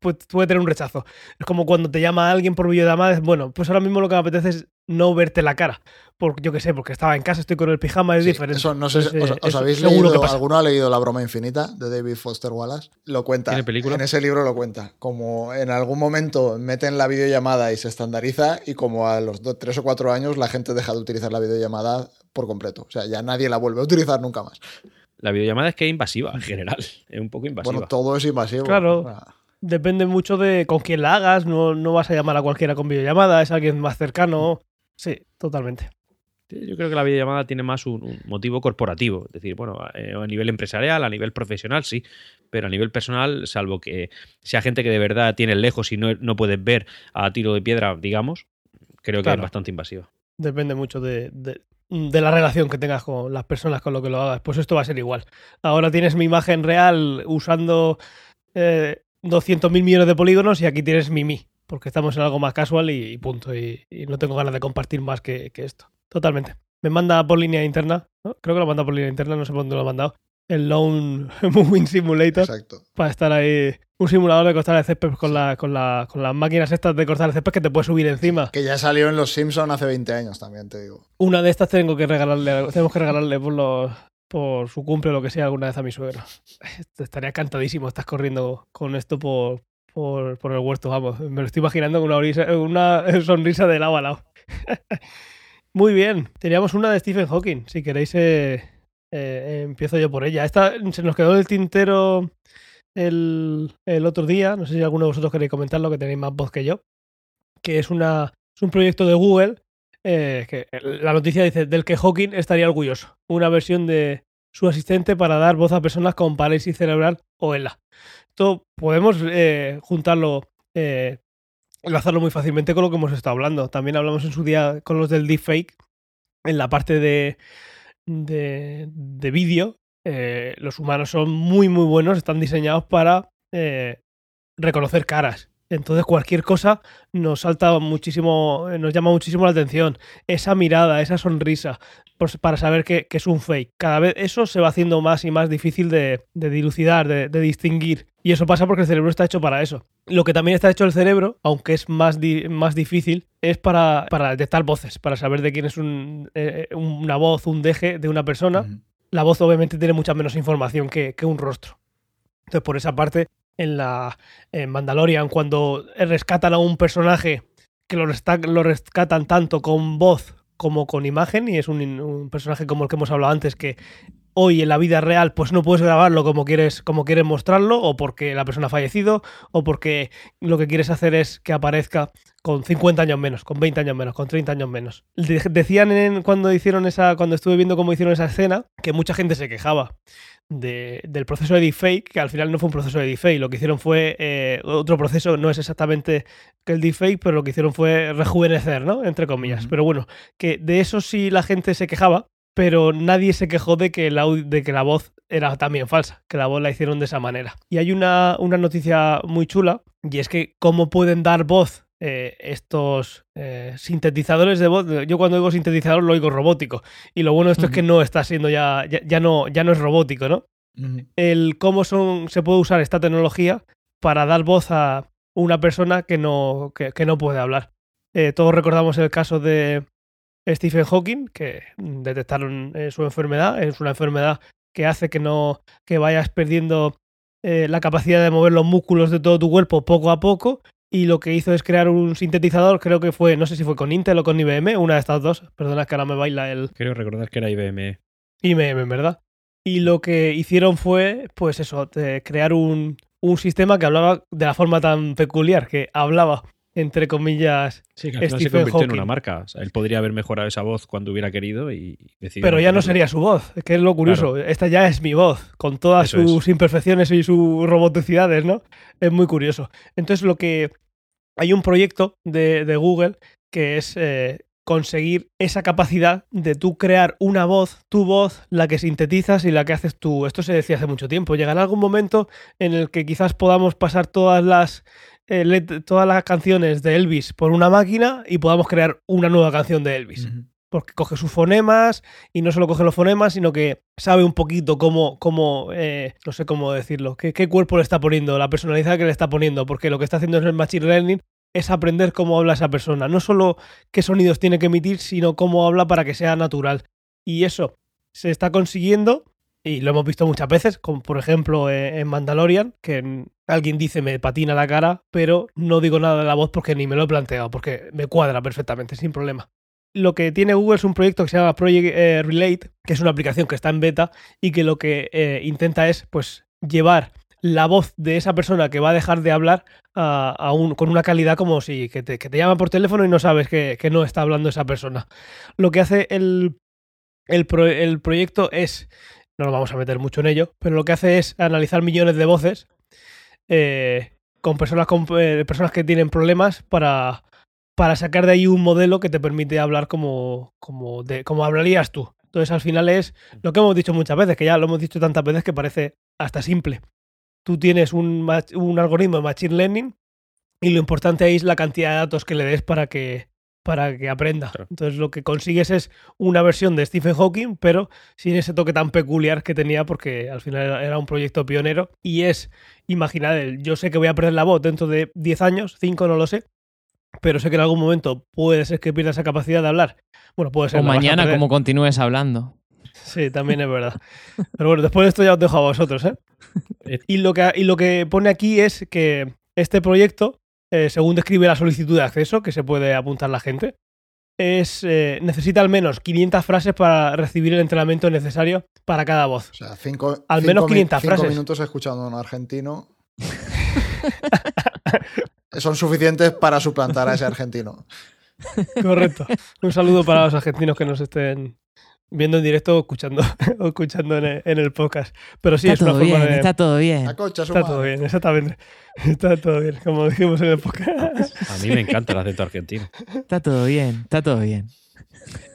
pu- puede tener un rechazo. Es como cuando te llama alguien por videollamada, es bueno, pues ahora mismo lo que me apetece es no verte la cara. Porque yo qué sé, porque estaba en casa, estoy con el pijama, es Sí, diferente. Eso, no sé, si- Entonces, os, eh, os eso habéis seguro leído, que pasa. ¿alguno ha leído La broma infinita de David Foster Wallace? Lo cuenta. ¿Tiene película? En ese libro lo cuenta. Como en algún momento meten la videollamada y se estandariza y como a los do- tres o cuatro años la gente deja de utilizar la videollamada por completo. O sea, ya nadie la vuelve a utilizar nunca más. La videollamada es que es invasiva en general. Es un poco invasiva. Bueno, todo es invasivo. Claro. Depende mucho de con quién la hagas, no, no vas a llamar a cualquiera con videollamada, es alguien más cercano. Sí, totalmente. Yo creo que la videollamada tiene más un, un motivo corporativo. Es decir, bueno, eh, a nivel empresarial, a nivel profesional, sí. Pero a nivel personal, salvo que sea gente que de verdad tiene lejos y no, no puedes ver a tiro de piedra, digamos, creo que Claro. es bastante invasiva. Depende mucho de, de- de la relación que tengas con las personas con lo que lo hagas. Pues esto va a ser igual. Ahora tienes mi imagen real usando eh, 200.000 millones de polígonos y aquí tienes mi mi. Porque estamos en algo más casual y, y punto. Y, y no tengo ganas de compartir más que, que esto. Totalmente. Me manda por línea interna. ¿no? Creo que lo manda por línea interna, no sé por dónde lo ha mandado. El Lone Moving Simulator exacto. para estar ahí. Un simulador de cortar el césped con, la, con, la, con las máquinas estas de cortar el césped que te puedes subir encima. Que ya salió en Los Simpson hace 20 años también, te digo. Una de estas tengo que regalarle, tenemos que regalarle por, los, por su cumple o lo que sea alguna vez a mi suegro. Estaría cantadísimo, estás corriendo con esto por, por, por el huerto, vamos. Me lo estoy imaginando con una, orisa- una sonrisa de lado a lado. Muy bien, teníamos una de Stephen Hawking. Si queréis, eh, eh, empiezo yo por ella. Esta se nos quedó en el tintero el, otro día. No sé si alguno de vosotros queréis comentarlo, que tenéis más voz que yo. Que es, una, es un proyecto de Google eh, que la noticia dice del que Hawking estaría orgulloso. Una versión de su asistente para dar voz a personas con parálisis cerebral o ELA. Esto podemos eh, juntarlo, eh, enlazarlo muy fácilmente con lo que hemos estado hablando. También hablamos en su día con los del deepfake, en la parte de, de, de vídeo. Eh, los humanos son muy, muy buenos, están diseñados para eh, reconocer caras. Entonces cualquier cosa nos salta muchísimo, eh, nos llama muchísimo la atención. Esa mirada, esa sonrisa, pues, para saber que, es un fake. Cada vez eso se va haciendo más y más difícil de, dilucidar, de, distinguir. Y eso pasa porque el cerebro está hecho para eso. Lo que también está hecho el cerebro, aunque es más, di- más difícil, es para, para detectar voces, para saber de quién es un, eh, una voz, un deje de una persona. La voz obviamente tiene mucha menos información que, que un rostro. Entonces, por esa parte, en la en Mandalorian, cuando rescatan a un personaje que lo, rescatan tanto con voz como con imagen, y es un personaje como el que hemos hablado antes, que hoy en la vida real pues no puedes grabarlo como quieres, como quieres mostrarlo, o porque la persona ha fallecido, o porque lo que quieres hacer es que aparezca con 50 años menos, con 20 años menos, con 30 años menos. De- decían en- cuando hicieron esa, cuando estuve viendo cómo hicieron esa escena, que mucha gente se quejaba de- del proceso de deepfake, que al final no fue un proceso de deepfake, lo que hicieron fue eh, otro proceso, no es exactamente que el deepfake, pero lo que hicieron fue rejuvenecer, ¿no? Entre comillas. Pero bueno, que de eso sí la gente se quejaba, pero nadie se quejó de que la, de que la voz era también falsa, que la voz la hicieron de esa manera. Y hay una, una noticia muy chula, y es que cómo pueden dar voz eh, estos eh, sintetizadores de voz. Yo cuando digo sintetizador lo oigo robótico. Y lo bueno de esto es que no está siendo ya, ya, ya no, ya no es robótico, ¿no? El cómo son, se puede usar esta tecnología para dar voz a una persona que no, que, que no puede hablar. Eh, todos recordamos el caso de Stephen Hawking, que detectaron eh, su enfermedad. Es una enfermedad que hace que no que vayas perdiendo eh, la capacidad de mover los músculos de todo tu cuerpo poco a poco. Y lo que hizo es crear un sintetizador, creo que fue, no sé si fue con Intel o con IBM, una de estas dos. Perdona que ahora me baila el, Creo recordar que era IBM. IBM, en verdad. Y lo que hicieron fue, pues eso, de crear un, un sistema que hablaba de la forma tan peculiar, que hablaba, entre comillas, Sí, que al final se convirtió en una marca. O sea, él podría haber mejorado esa voz cuando hubiera querido y pero ya no sería su voz, que es lo curioso. Esta ya es mi voz, con todas Eso sus imperfecciones y sus roboticidades, ¿no? Es muy curioso. Entonces, lo que. Hay un proyecto de, de Google que es eh, conseguir esa capacidad de tú crear una voz, tu voz, la que sintetizas y la que haces tú. Esto se decía hace mucho tiempo. Llegará algún momento en el que quizás podamos pasar todas las eh, todas las canciones de Elvis por una máquina y podamos crear una nueva canción de Elvis. Porque coge sus fonemas y no solo coge los fonemas, sino que sabe un poquito cómo, cómo eh, no sé cómo decirlo, qué, qué cuerpo le está poniendo, la personalidad que le está poniendo, porque lo que está haciendo el Machine Learning es aprender cómo habla esa persona, no solo qué sonidos tiene que emitir, sino cómo habla para que sea natural. Y eso se está consiguiendo y lo hemos visto muchas veces, como por ejemplo eh, en Mandalorian, que en- alguien dice me patina la cara, pero no digo nada de la voz porque ni me lo he planteado, porque me cuadra perfectamente, sin problema. Lo que tiene Google es un proyecto que se llama Project eh, Relate, que es una aplicación que está en beta y que lo que eh, intenta es pues llevar la voz de esa persona que va a dejar de hablar con una calidad como si que te, que te llama por teléfono y no sabes que, no está hablando esa persona. Lo que hace el, el proyecto es, no nos vamos a meter mucho en ello, pero lo que hace es analizar millones de voces eh, con, personas, eh, personas que tienen problemas para, para sacar de ahí un modelo que te permite hablar como, como, como hablarías tú. Entonces al final es lo que hemos dicho muchas veces, que ya lo hemos dicho tantas veces que parece hasta simple. Tú tienes un, un algoritmo de Machine Learning y lo importante es la cantidad de datos que le des para que, para que aprenda. Claro. Entonces lo que consigues es una versión de Stephen Hawking, pero sin ese toque tan peculiar que tenía porque al final era, un proyecto pionero y es, imaginad, yo sé que voy a perder la voz dentro de 10 años, 5 no lo sé, pero sé que en algún momento puede ser que pierda esa capacidad de hablar. Bueno, puede ser. O mañana, como continúes hablando. Sí, también es verdad. Pero bueno, después de esto ya os dejo a vosotros. Eh. Y lo que, y lo que pone aquí es que este proyecto, eh, según describe la solicitud de acceso, que se puede apuntar la gente, es eh, necesita al menos 500 frases para recibir el entrenamiento necesario para cada voz. O sea, cinco, Al cinco menos mi- 500 cinco frases. minutos escuchando a un argentino son suficientes para suplantar a ese argentino. Correcto. Un saludo para los argentinos que nos estén viendo en directo o escuchando, o escuchando en el, en el podcast. Pero sí, es está una todo forma bien, de... está todo bien. La concha, su Está madre. todo bien, exactamente. Está todo bien, como dijimos en el podcast. A mí me encanta el acento argentino. Está todo bien, está todo bien.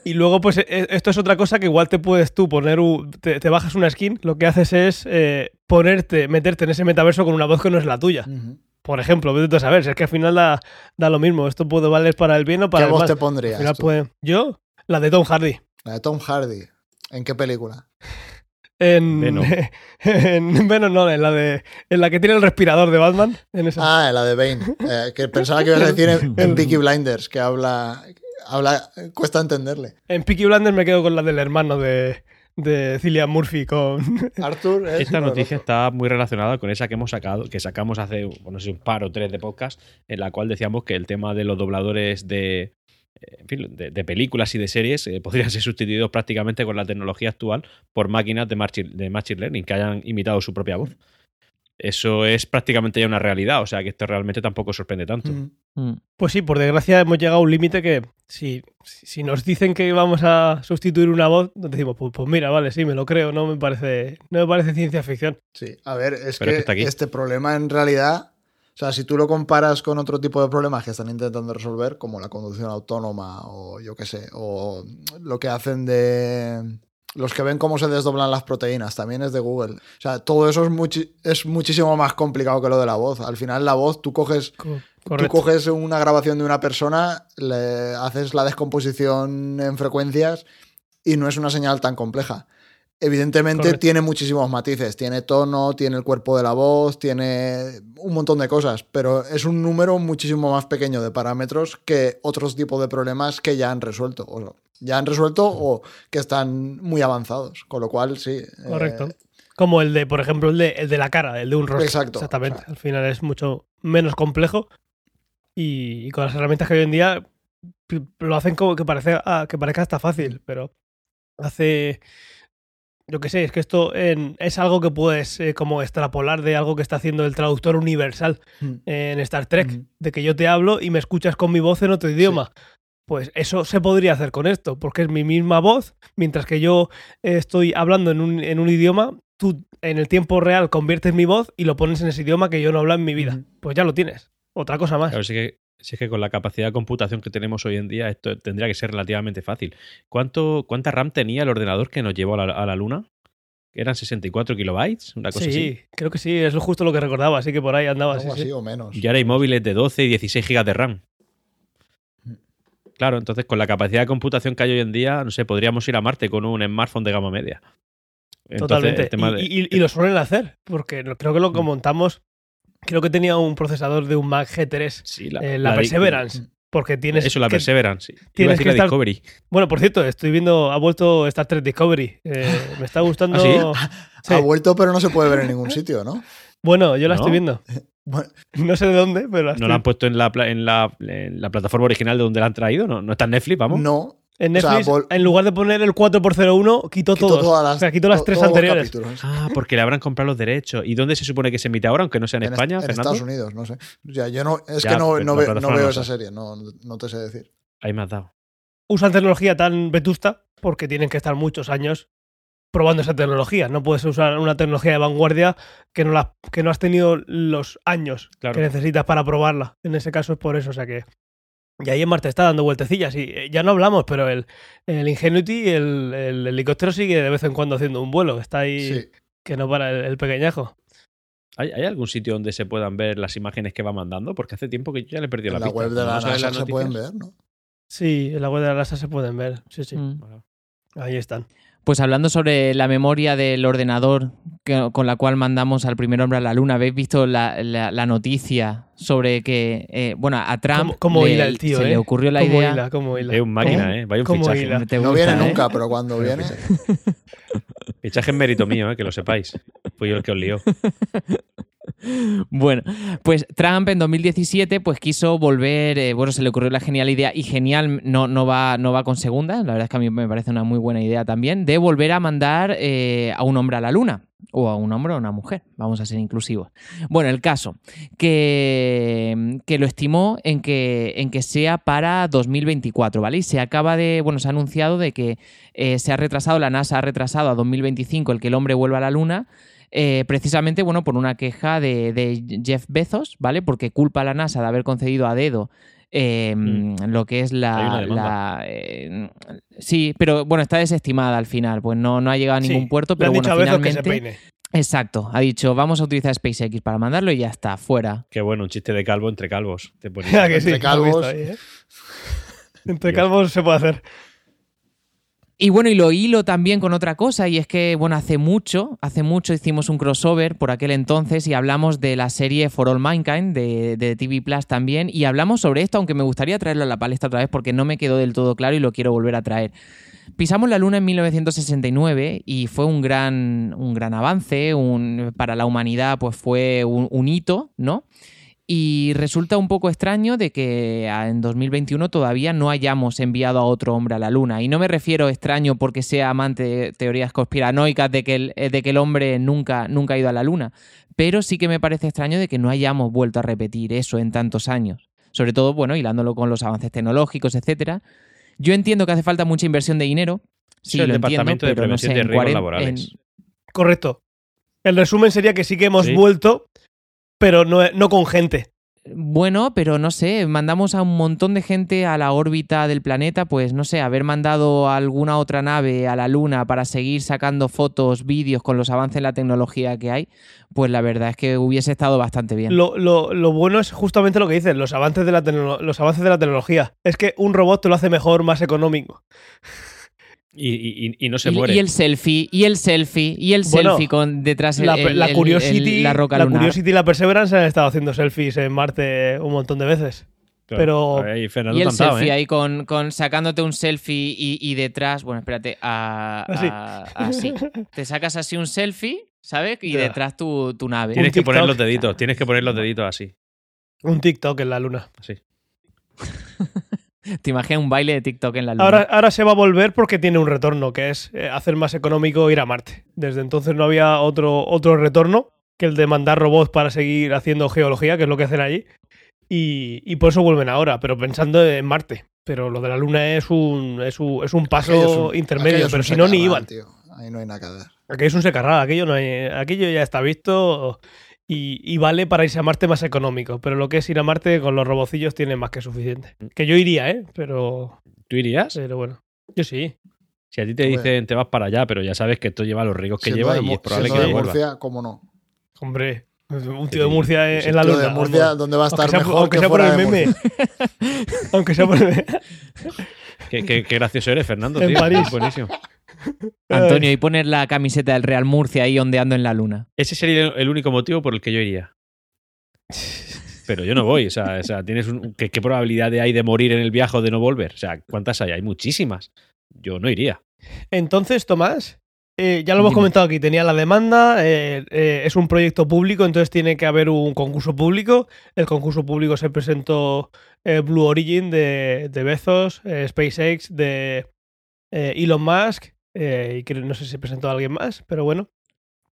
Y luego, pues e- esto es otra cosa que igual te puedes tú poner, un- te, te bajas una skin, lo que haces es eh, ponerte, meterte en ese metaverso con una voz que no es la tuya. Por ejemplo, vete a saber, si es que al final da, da lo mismo. Esto puede valer para el bien o para ¿Qué el voz mal. te Al pondrías? final tú? puede- Yo, la de Tom Hardy. La de Tom Hardy. ¿En qué película? En Venom. en Venom, no, en la, de, en la que tiene el respirador de Batman. En esa. Ah, la de Bane. Eh, que pensaba que ibas a decir en, en Peaky Blinders, que habla, habla. Cuesta entenderle. En Peaky Blinders me quedo con la del hermano de, de Cillian Murphy con... Arthur es Esta de noticia está muy relacionada con esa que hemos sacado, que sacamos hace, bueno, no sé, un par o tres de podcast, en la cual decíamos que el tema de los dobladores de, eh, en fin, de, de películas y de series eh, podrían ser sustituidos prácticamente con la tecnología actual por máquinas de machine, de machine learning que hayan imitado su propia voz. Eso es prácticamente ya una realidad, o sea que esto realmente tampoco sorprende tanto. Ujú. Mm. Pues sí, por desgracia hemos llegado a un límite que si, si nos dicen que vamos a sustituir una voz, nos decimos, pues, pues mira, vale, sí, me lo creo, no me parece, no me parece ciencia ficción. Sí, a ver, es Pero es que este problema en realidad, o sea, si tú lo comparas con otro tipo de problemas que están intentando resolver, como la conducción autónoma o yo qué sé, o lo que hacen de Los que ven cómo se desdoblan las proteínas, también es de Google. O sea, todo eso es, muchi- es muchísimo más complicado que lo de la voz. Al final, la voz, tú coges, Co- tú coges una grabación de una persona, le haces la descomposición en frecuencias y no es una señal tan compleja. Evidentemente Correcto. tiene muchísimos matices, tiene tono, tiene el cuerpo de la voz, tiene un montón de cosas, pero es un número muchísimo más pequeño de parámetros que otros tipos de problemas que ya han resuelto, o ya han resuelto o que están muy avanzados, con lo cual sí. eh, Correcto. Como el de, por ejemplo, el de, el de la cara, el de un rostro. Exacto. Exactamente. O sea. Al final es mucho menos complejo y, y con las herramientas que hoy en día lo hacen como que, parece, ah, que parezca hasta fácil, pero hace... Yo qué sé, es que esto en- es algo que puedes eh, como extrapolar de algo que está haciendo el traductor universal mm, en Star Trek, de que yo te hablo y me escuchas con mi voz en otro idioma. Pues eso se podría hacer con esto, porque es mi misma voz, mientras que yo eh, estoy hablando en un, en un idioma, tú en el tiempo real conviertes mi voz y lo pones en ese idioma que yo no hablo en mi vida. Pues ya lo tienes. Otra cosa más. Claro, sí que, sí es que con la capacidad de computación que tenemos hoy en día, esto tendría que ser relativamente fácil. ¿Cuánto, ¿Cuánta RAM tenía el ordenador que nos llevó a la, a la Luna? ¿Eran 64 kilobytes? Una cosa sí, así. creo que sí, es justo lo que recordaba, así que por ahí andaba. algo sí, así sí. o menos. Y ahora hay móviles de 12 y 16 gigas de RAM. Claro, entonces con la capacidad de computación que hay hoy en día, no sé, podríamos ir a Marte con un smartphone de gama media. Entonces, Totalmente. de- Y, y- y lo suelen hacer, porque creo que lo que Mm. montamos, creo que tenía un procesador de un Mac G3, Sí, eh, la, Perseverance, porque tienes Eso, la que- Perseverance. sí. Iba a tienes decir que la estar- Discovery. Bueno, por cierto, estoy viendo, ha vuelto Star Trek Discovery. Eh, me está gustando. ¿Ah, Sí. Ha vuelto, pero no se puede ver en ningún sitio, ¿no? Bueno, yo la ¿No? estoy viendo. Bueno, No sé de dónde, pero la ¿No estoy la han puesto en la, pla- en, la, en la plataforma original de donde la han traído? ¿No, no está en Netflix, vamos? no. En o sea, Netflix, vol- en lugar de poner el 4x01, quito, quitó todos. todas las, o sea, quito las to- tres anteriores. capítulos. Ah, porque le habrán comprado los derechos. ¿Y dónde se supone que se emite ahora, aunque no sea en, En, España, est- en? Estados Unidos, no sé. O sea, yo no, es Ya, que no, ve- veo esa serie, no, no te sé decir. Ahí me has dado. Usan tecnología tan vetusta porque tienen que estar muchos años probando esa tecnología. No puedes usar una tecnología de vanguardia que no, la, que no has tenido los años Claro. que necesitas para probarla. En ese caso es por eso. O sea que. Y ahí en Marte está dando vueltecillas. Y eh, ya no hablamos, pero el, el Ingenuity, el, el helicóptero sigue de vez en cuando haciendo un vuelo. Está ahí Sí. que no para el, el pequeñajo. ¿Hay, hay algún sitio donde se puedan ver las imágenes que va mandando? Porque hace tiempo que yo ya le he perdido En la, la pista. web de la NASA se pueden ver, ¿no? Sí, en la web de la NASA se pueden ver. Sí, sí. Mm. Ahí están. Pues hablando sobre la memoria del ordenador que- con la cual mandamos al primer hombre a la luna, ¿habéis visto la, la- la noticia sobre que, eh, bueno, a Trump ¿Cómo, cómo le- el tío, se eh? le ocurrió la ¿Cómo idea... hila? ¿Cómo hila? Es un máquina, ¿eh? Vaya un ¿Cómo fichaje. No viene ¿eh? nunca, pero cuando viene. Fichaje en mérito mío, ¿eh? que lo sepáis. Fui yo el que os lió. Bueno, pues Trump en 2017 pues quiso volver, eh, bueno, se le ocurrió la genial idea y genial no, no, va, no va con segunda, la verdad es que a mí me parece una muy buena idea también, de volver a mandar eh, a un hombre a la luna. O a un hombre o a una mujer, vamos a ser inclusivos. Bueno, el caso, que, que lo estimó en que, en que sea para 2024, ¿vale? Y se acaba de, bueno, se ha anunciado de que eh, se ha retrasado, la NASA ha retrasado a 2025 el que el hombre vuelva a la luna, eh, precisamente bueno, por una queja de, de Jeff Bezos, ¿vale? Porque culpa a la NASA de haber concedido a dedo eh, Mm. lo que es la. eh, sí, pero bueno, está desestimada al final, pues no, no ha llegado a ningún Sí, puerto, le pero han bueno, dicho a Bezos que finalmente. se peine. Exacto, ha dicho, vamos a utilizar SpaceX para mandarlo y ya está, fuera. Qué bueno, un chiste de calvo entre calvos. Te ponía. Que sí, Entre calvos. ahí, ¿eh? Entre Dios. calvos se puede hacer. Y bueno, y lo hilo también con otra cosa, y es que, bueno, hace mucho, hace mucho hicimos un crossover por aquel entonces y hablamos de la serie For All Mankind de, de TV Plus también, y hablamos sobre esto, aunque me gustaría traerlo a la palestra otra vez porque no me quedó del todo claro y lo quiero volver a traer. Pisamos la Luna en 1969 y fue un gran, un gran avance, un, para la humanidad pues fue un, un hito, ¿no? Y resulta un poco extraño de que ah, en 2021 todavía no hayamos enviado a otro hombre a la Luna. Y no me refiero extraño porque sea amante de teorías conspiranoicas de que el, eh, de que el hombre nunca, nunca ha ido a la Luna. Pero sí que me parece extraño de que no hayamos vuelto a repetir eso en tantos años. Sobre todo, bueno, hilándolo con los avances tecnológicos, etcétera. Yo entiendo que hace falta mucha inversión de dinero. Sí, Sí, el lo Departamento de entiendo, pero no Prevención sé, de Riesgos 40 Laborales. en- Correcto. El resumen sería que sí que hemos Sí. vuelto, pero no, no con gente. bueno, pero no sé, mandamos a un montón de gente a la órbita del planeta, pues no sé, haber mandado alguna otra nave a la Luna para seguir sacando fotos, vídeos con los avances en la tecnología que hay, pues la verdad es que hubiese estado bastante bien. Lo, lo- lo bueno es justamente lo que dices, los avances, de la los avances de la tecnología. Es que un robot te lo hace mejor, más económico. Y, y- no se y, muere. y el selfie, y el selfie, y el Bueno, selfie con detrás La, el- la Curiosity, el- la roca la lunar. Curiosity y la Perseverance han estado haciendo selfies en Marte un montón de veces. Claro. pero- Ahí Fernando Y el selfie ¿eh? ahí con, con sacándote un selfie y, y detrás, bueno, espérate, a- Así. a- así. Te sacas así un selfie, ¿sabes? Y detrás tu, tu nave. Tienes que poner los deditos, tienes que poner los deditos así. Un TikTok en la Luna. así. Te imaginas un baile de TikTok en la luna. Ahora, ahora se va a volver porque tiene un retorno, que es eh, hacer más económico ir a Marte. Desde entonces no había otro, otro retorno que el de mandar robots para seguir haciendo geología, que es lo que hacen allí. Y, y por eso vuelven ahora, pero pensando en Marte. Pero lo de la Luna es un, es un, es un paso Aquello es un- intermedio, pero si no, ni iban. tío. Ahí no hay nada que hacer. Aquello es un secarral, aquello, no hay- aquello ya está visto y, y vale para irse a Marte más económico. Pero lo que es ir a Marte con los robocillos tiene más que suficiente. Que yo iría, ¿eh? Pero, ¿Tú irías? pero bueno, yo sí. Si a ti te Hombre. dicen te vas para allá, pero ya sabes que esto lleva los riesgos que Siendo lleva de y es probable que de. Murcia, ¿cómo no? Hombre, un tío de. Murcia en, Sí, en la Tío luna. de Murcia. ¿dónde va a estar Aunque sea, mejor aunque que sea por el meme. Aunque sea por el meme. Qué, qué- qué gracioso eres, Fernando, En tío. París. Buenísimo. Antonio, y poner la camiseta del Real Murcia ahí ondeando en la luna. Ese sería el único motivo por el que yo iría. Pero yo no voy. O sea, o sea, tienes un- ¿qué, qué probabilidad hay de morir en el viaje o de no volver? O sea, ¿cuántas hay? Hay muchísimas. Yo no iría. Entonces, Tomás, eh, ya lo hemos Dime. comentado aquí, tenía la demanda, eh, eh, es un proyecto público, entonces tiene que haber un concurso público. El concurso público se presentó eh, Blue Origin de, de Bezos, eh, SpaceX de eh, Elon Musk, eh, y creo- no sé si se presentó alguien más, pero bueno,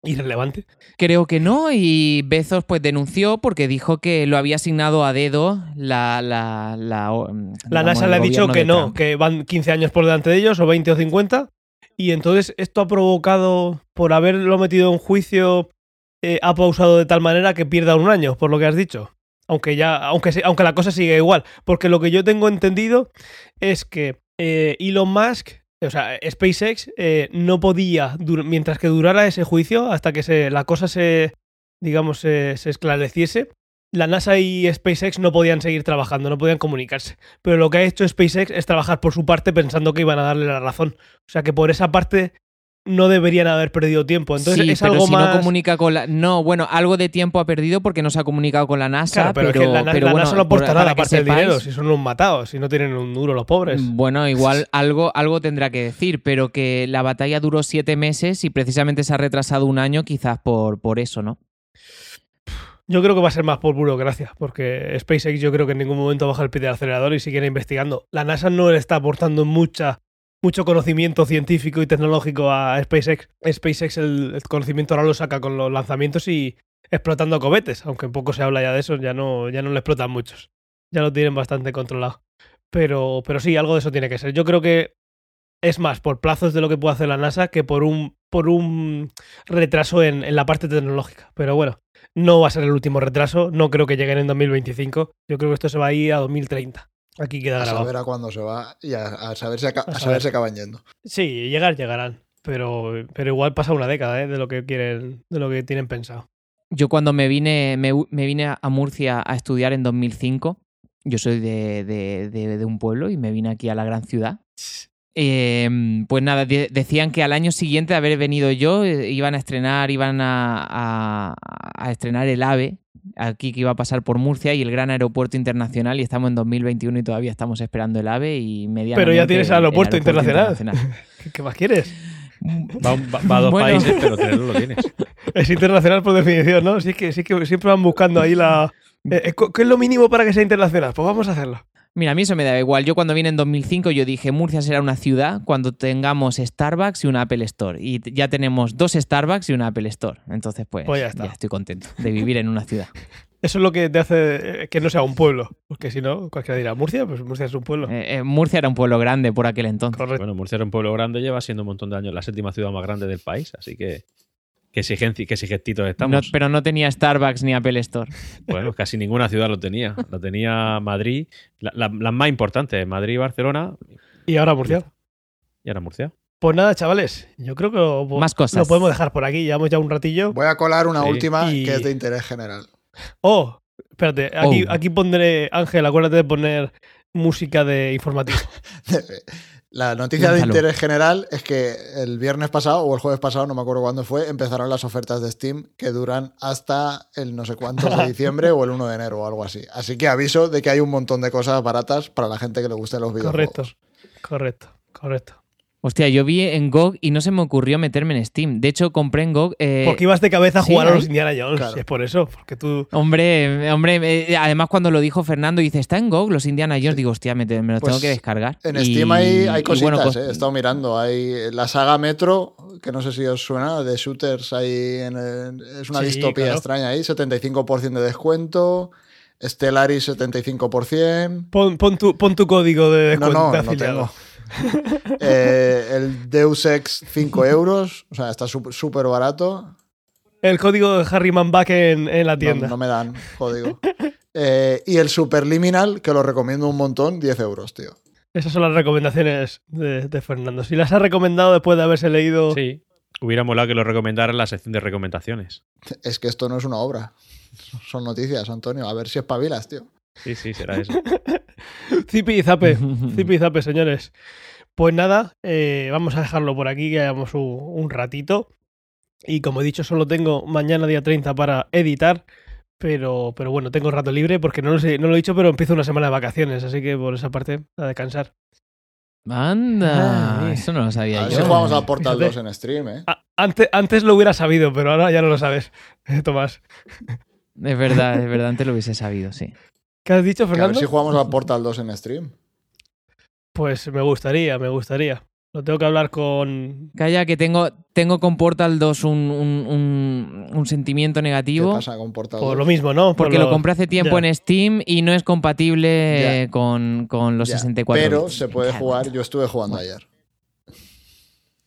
irrelevante. Creo que no, y Bezos pues denunció porque dijo que lo había asignado a dedo la... La, la, La digamos, NASA le ha dicho que no, Trump. que van 15 años por delante de ellos, o 20 o 50. Y entonces esto ha provocado, por haberlo metido en juicio, eh, ha pausado de tal manera que pierda un año, por lo que has dicho. Aunque ya, aunque, aunque la cosa sigue igual. Porque lo que yo tengo entendido es que eh, Elon Musk, o sea, SpaceX, eh, no podía, mientras que durara ese juicio, hasta que se, la cosa se, digamos, se- se esclareciese, la NASA y SpaceX no podían seguir trabajando, no podían comunicarse. Pero lo que ha hecho SpaceX es trabajar por su parte pensando que iban a darle la razón. O sea que por esa parte no deberían haber perdido tiempo. Entonces sí, es pero algo si más. no comunica con la... No, bueno, algo de tiempo ha perdido porque no se ha comunicado con la NASA, Claro, pero, pero, es que la, pero la bueno, NASA no por- aporta nada aparte del dinero, si son unos matados, si no tienen un duro los pobres. Bueno, igual algo, algo tendrá que decir, pero que la batalla duró siete meses y precisamente se ha retrasado un año quizás por, por eso, ¿no? Yo creo que va a ser más por burocracia, porque SpaceX yo creo que en ningún momento baja el pie del acelerador y sigue investigando. La NASA no le está aportando mucha, mucho conocimiento científico y tecnológico a SpaceX. SpaceX el, conocimiento ahora lo saca con los lanzamientos y explotando cohetes, aunque poco se habla ya de eso, ya no, ya no le explotan muchos. Ya lo tienen bastante controlado. Pero, pero sí, algo de eso tiene que ser. Yo creo que es más por plazos de lo que puede hacer la NASA que por un, por un retraso en, en la parte tecnológica. Pero bueno, no va a ser el último retraso. No creo que lleguen en 2025. Yo creo que esto se va a ir a 2030. Aquí queda A grabado. saber a cuándo se va y a, a saber si A a saber. saber si acaban yendo. Sí, llegar llegarán. Pero, pero igual pasa una década ¿eh? de lo que quieren, de lo que tienen pensado. Yo cuando me vine, me, me vine a Murcia a estudiar en 2005, yo soy de, de- de- de un pueblo y me vine aquí a la gran ciudad. Eh, pues nada, de- decían que al año siguiente de haber venido yo eh, iban a estrenar, iban a, a- a estrenar el AVE aquí que iba a pasar por Murcia y el gran aeropuerto internacional y estamos en 2021 y todavía estamos esperando el AVE y medianamente Pero ya tienes el- el aeropuerto internacional. internacional. ¿Qué, más quieres? Va, va- va a dos Bueno. países, pero tenerlo lo tienes. Es internacional por definición, ¿no? Sí que, sí que siempre van buscando ahí la... eh, eh, ¿Qué es lo mínimo para que sea internacional? Pues vamos a hacerlo. Mira, a mí eso me da igual. Yo cuando vine en 2005 yo dije, Murcia será una ciudad cuando tengamos Starbucks y una Apple Store. Y ya tenemos dos Starbucks y una Apple Store. Entonces, pues, Pues ya está. estoy contento de vivir en una ciudad. Eso es lo que te hace eh, que no sea un pueblo. Porque si no, cualquiera dirá, Murcia, pues Murcia es un pueblo. Eh, eh, Murcia era un pueblo grande por aquel entonces. Correcto. Bueno, Murcia era un pueblo grande, lleva siendo un montón de años la séptima ciudad más grande del país, así que Qué, exigencia, qué exigentitos No- estamos. pero no tenía Starbucks ni Apple Store. Bueno, casi ninguna ciudad lo tenía. Lo tenía Madrid, la- la- las más importantes, Madrid y Barcelona, Y ahora Murcia. y ahora Murcia. Pues nada, chavales, yo creo que lo, Más cosas. lo podemos dejar por aquí. Llevamos ya un ratillo. Voy a colar una Sí. última Y- que es de interés general. Oh, espérate, aquí, Oh. aquí pondré, Ángel, acuérdate de poner música de informativo. La noticia de interés general es que el viernes pasado o el jueves pasado, no me acuerdo cuándo fue, empezaron las ofertas de Steam que duran hasta el no sé cuántos de diciembre o el 1 de enero o algo así. Así que aviso de que hay un montón de cosas baratas para la gente que le gusten los videojuegos. correcto, correcto, correcto. Hostia, yo vi en GOG y no se me ocurrió meterme en Steam. De hecho, compré en GOG. eh, Porque ibas de cabeza a sí, jugar a los. Indiana Jones. Claro. Es por eso, porque tú. Hombre, hombre, eh, además cuando lo dijo Fernando, dice, está en GOG los Indiana Jones, digo, hostia, me, te- me los Pues tengo que descargar. En Y- Steam hay, hay cositas, bueno, pues- eh, he estado mirando. Hay la saga Metro, que no sé si os suena, de shooters ahí en el- es una Sí, distopía claro. extraña ahí, 75% de descuento. Stellaris 75%. Pon, pon tu, pon tu código de No, descuento no, de no tengo. Eh, el Deus Ex 5 euros, o sea, está súper barato. El código de Harry Man Back en, en la No, tienda. no me dan código. Eh, y el Superliminal, que lo recomiendo un montón, 10 euros, tío. Esas son las recomendaciones de, de Fernando. Si las ha recomendado después de haberse leído. Sí. Hubiera molado que lo recomendara en la sección de recomendaciones. Es que esto no es una obra. Son noticias, Antonio. A ver si espabilas, tío. Sí, sí, será eso. Zipi y zape. Zipi y zape, señores. Pues nada, eh, vamos a dejarlo por aquí, que hayamos un, un ratito. Y como he dicho, solo tengo mañana día 30 para editar. Pero, pero bueno, tengo rato libre porque no lo, sé, no lo he dicho, pero empiezo una semana de vacaciones. Así que por esa parte, a descansar. Anda, Ay. eso no lo A sabía ver yo. si jugamos a Portal Fíjate. 2 en stream, ¿eh? Ah, antes, antes lo hubiera sabido, pero ahora ya no lo sabes, Tomás. Es verdad, es verdad, antes lo hubiese sabido, sí. ¿Qué has dicho, Que a ver Fernando? si jugamos a Portal 2 en stream. Pues me gustaría, me gustaría. Lo tengo que hablar con. Calla, que tengo, tengo con Portal 2 un, un- un- un sentimiento ¿Qué negativo. pasa con Portal Por 2? lo mismo, ¿no? Por Porque lo- lo compré hace tiempo en Steam y no es compatible con, con los Ya, 64 Pero bits. se puede jugar. Yo estuve jugando ayer.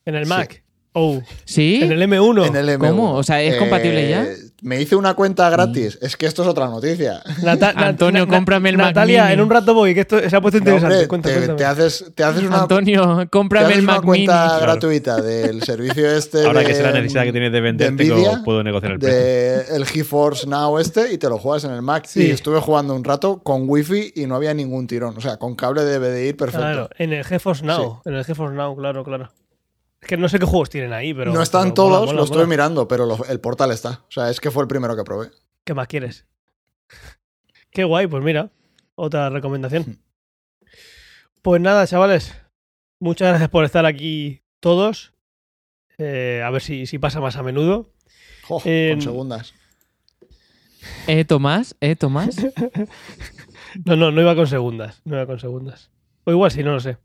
En el Sí. Mac. Oh, ¿Sí? en el M1. En el M1. ¿Cómo? O sea, ¿es compatible ya? Me hice una cuenta gratis. Es que esto es otra noticia. Nata- Antonio, cómprame el Mac Natalia, Mini. en un rato voy, que esto se ha puesto interesante. hombre, Cuenta, te, cuéntame. te haces, te haces una, Antonio, te cómprame haces el una Mac Mini. cuenta Claro. gratuita del servicio este Ahora de, que sé la necesidad que tienes de vender, de Nvidia, tengo- puedo negociar el precio. de el GeForce Now este y te lo juegas en el Mac. Sí. Y estuve jugando un rato con Wi-Fi y no había ningún tirón. O sea, con cable debe de ir perfecto. Claro, en el GeForce Now. En el GeForce Now, claro, claro. Es que no sé qué juegos tienen ahí, pero. no están pero todos, mola, mola, lo estoy mola. mirando, pero lo- el portal está. O sea, es que fue el primero que probé. ¿Qué más quieres? Qué guay, pues mira, otra recomendación. Pues nada, chavales, muchas gracias por estar aquí todos. Eh, a ver si, si pasa más a menudo. Jo, En- Con segundas. ¿Eh, Tomás? ¿Eh, Tomás? No, no, no iba con segundas. No iba con segundas. O igual sí, no lo sé.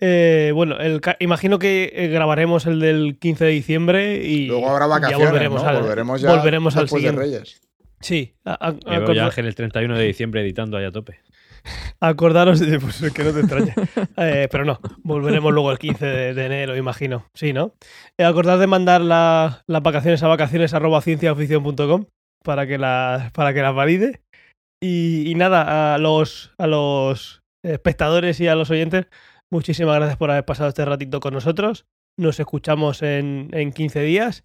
Eh, bueno, el, imagino que eh, grabaremos el del 15 de diciembre y Luego habrá ya vacaciones, volveremos, ¿no? al, volveremos ya volveremos al después de siguiente. Reyes. Sí, a- a- Me veo ya Ángel el 31 de diciembre editando ahí a tope. acordaros de pues, que no te extrañe. Eh, pero no, volveremos luego el 15 de, de enero, imagino. Sí, ¿no? Eh, acordad de mandar la- las vacaciones a vacaciones arroba cienciaoficción.com para que las para que las valide. Y, y nada, a los, a los espectadores y a los oyentes, muchísimas gracias por haber pasado este ratito con nosotros. Nos escuchamos en, en 15 días.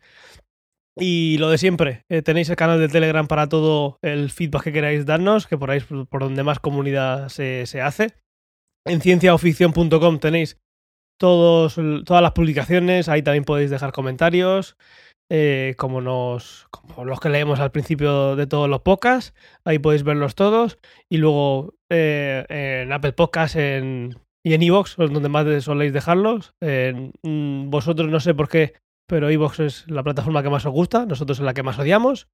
Y lo de siempre, eh, tenéis el canal de Telegram para todo el feedback que queráis darnos, que por ahí es por donde más comunidad se, se hace. En cienciaoficción.com tenéis todos, todas las publicaciones, ahí también podéis dejar comentarios, eh, como, nos, como los que leemos al principio de todos los podcasts, ahí podéis verlos todos. Y luego eh, en Apple Podcasts en, y en Evox, donde más soléis dejarlos. Mm, vosotros no sé por qué pero Evox es la plataforma que más os gusta, nosotros es la que más odiamos.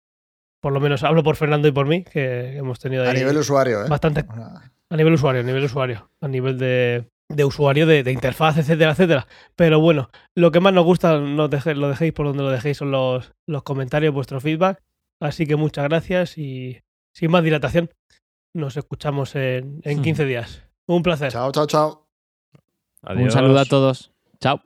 Por lo menos hablo por Fernando y por mí, que hemos tenido ahí A nivel usuario, ¿eh? bastante a nivel usuario, a nivel usuario, a nivel de, de usuario, de, de interfaz, etcétera, etcétera. Pero bueno, lo que más nos gusta, nos deje- lo dejéis por donde lo dejéis, son los, los comentarios, vuestro feedback. Así que muchas gracias y sin más dilatación, nos escuchamos en, en Hmm. 15 días. Un placer. chao, chao, chao. Un saludo a todos. Chao.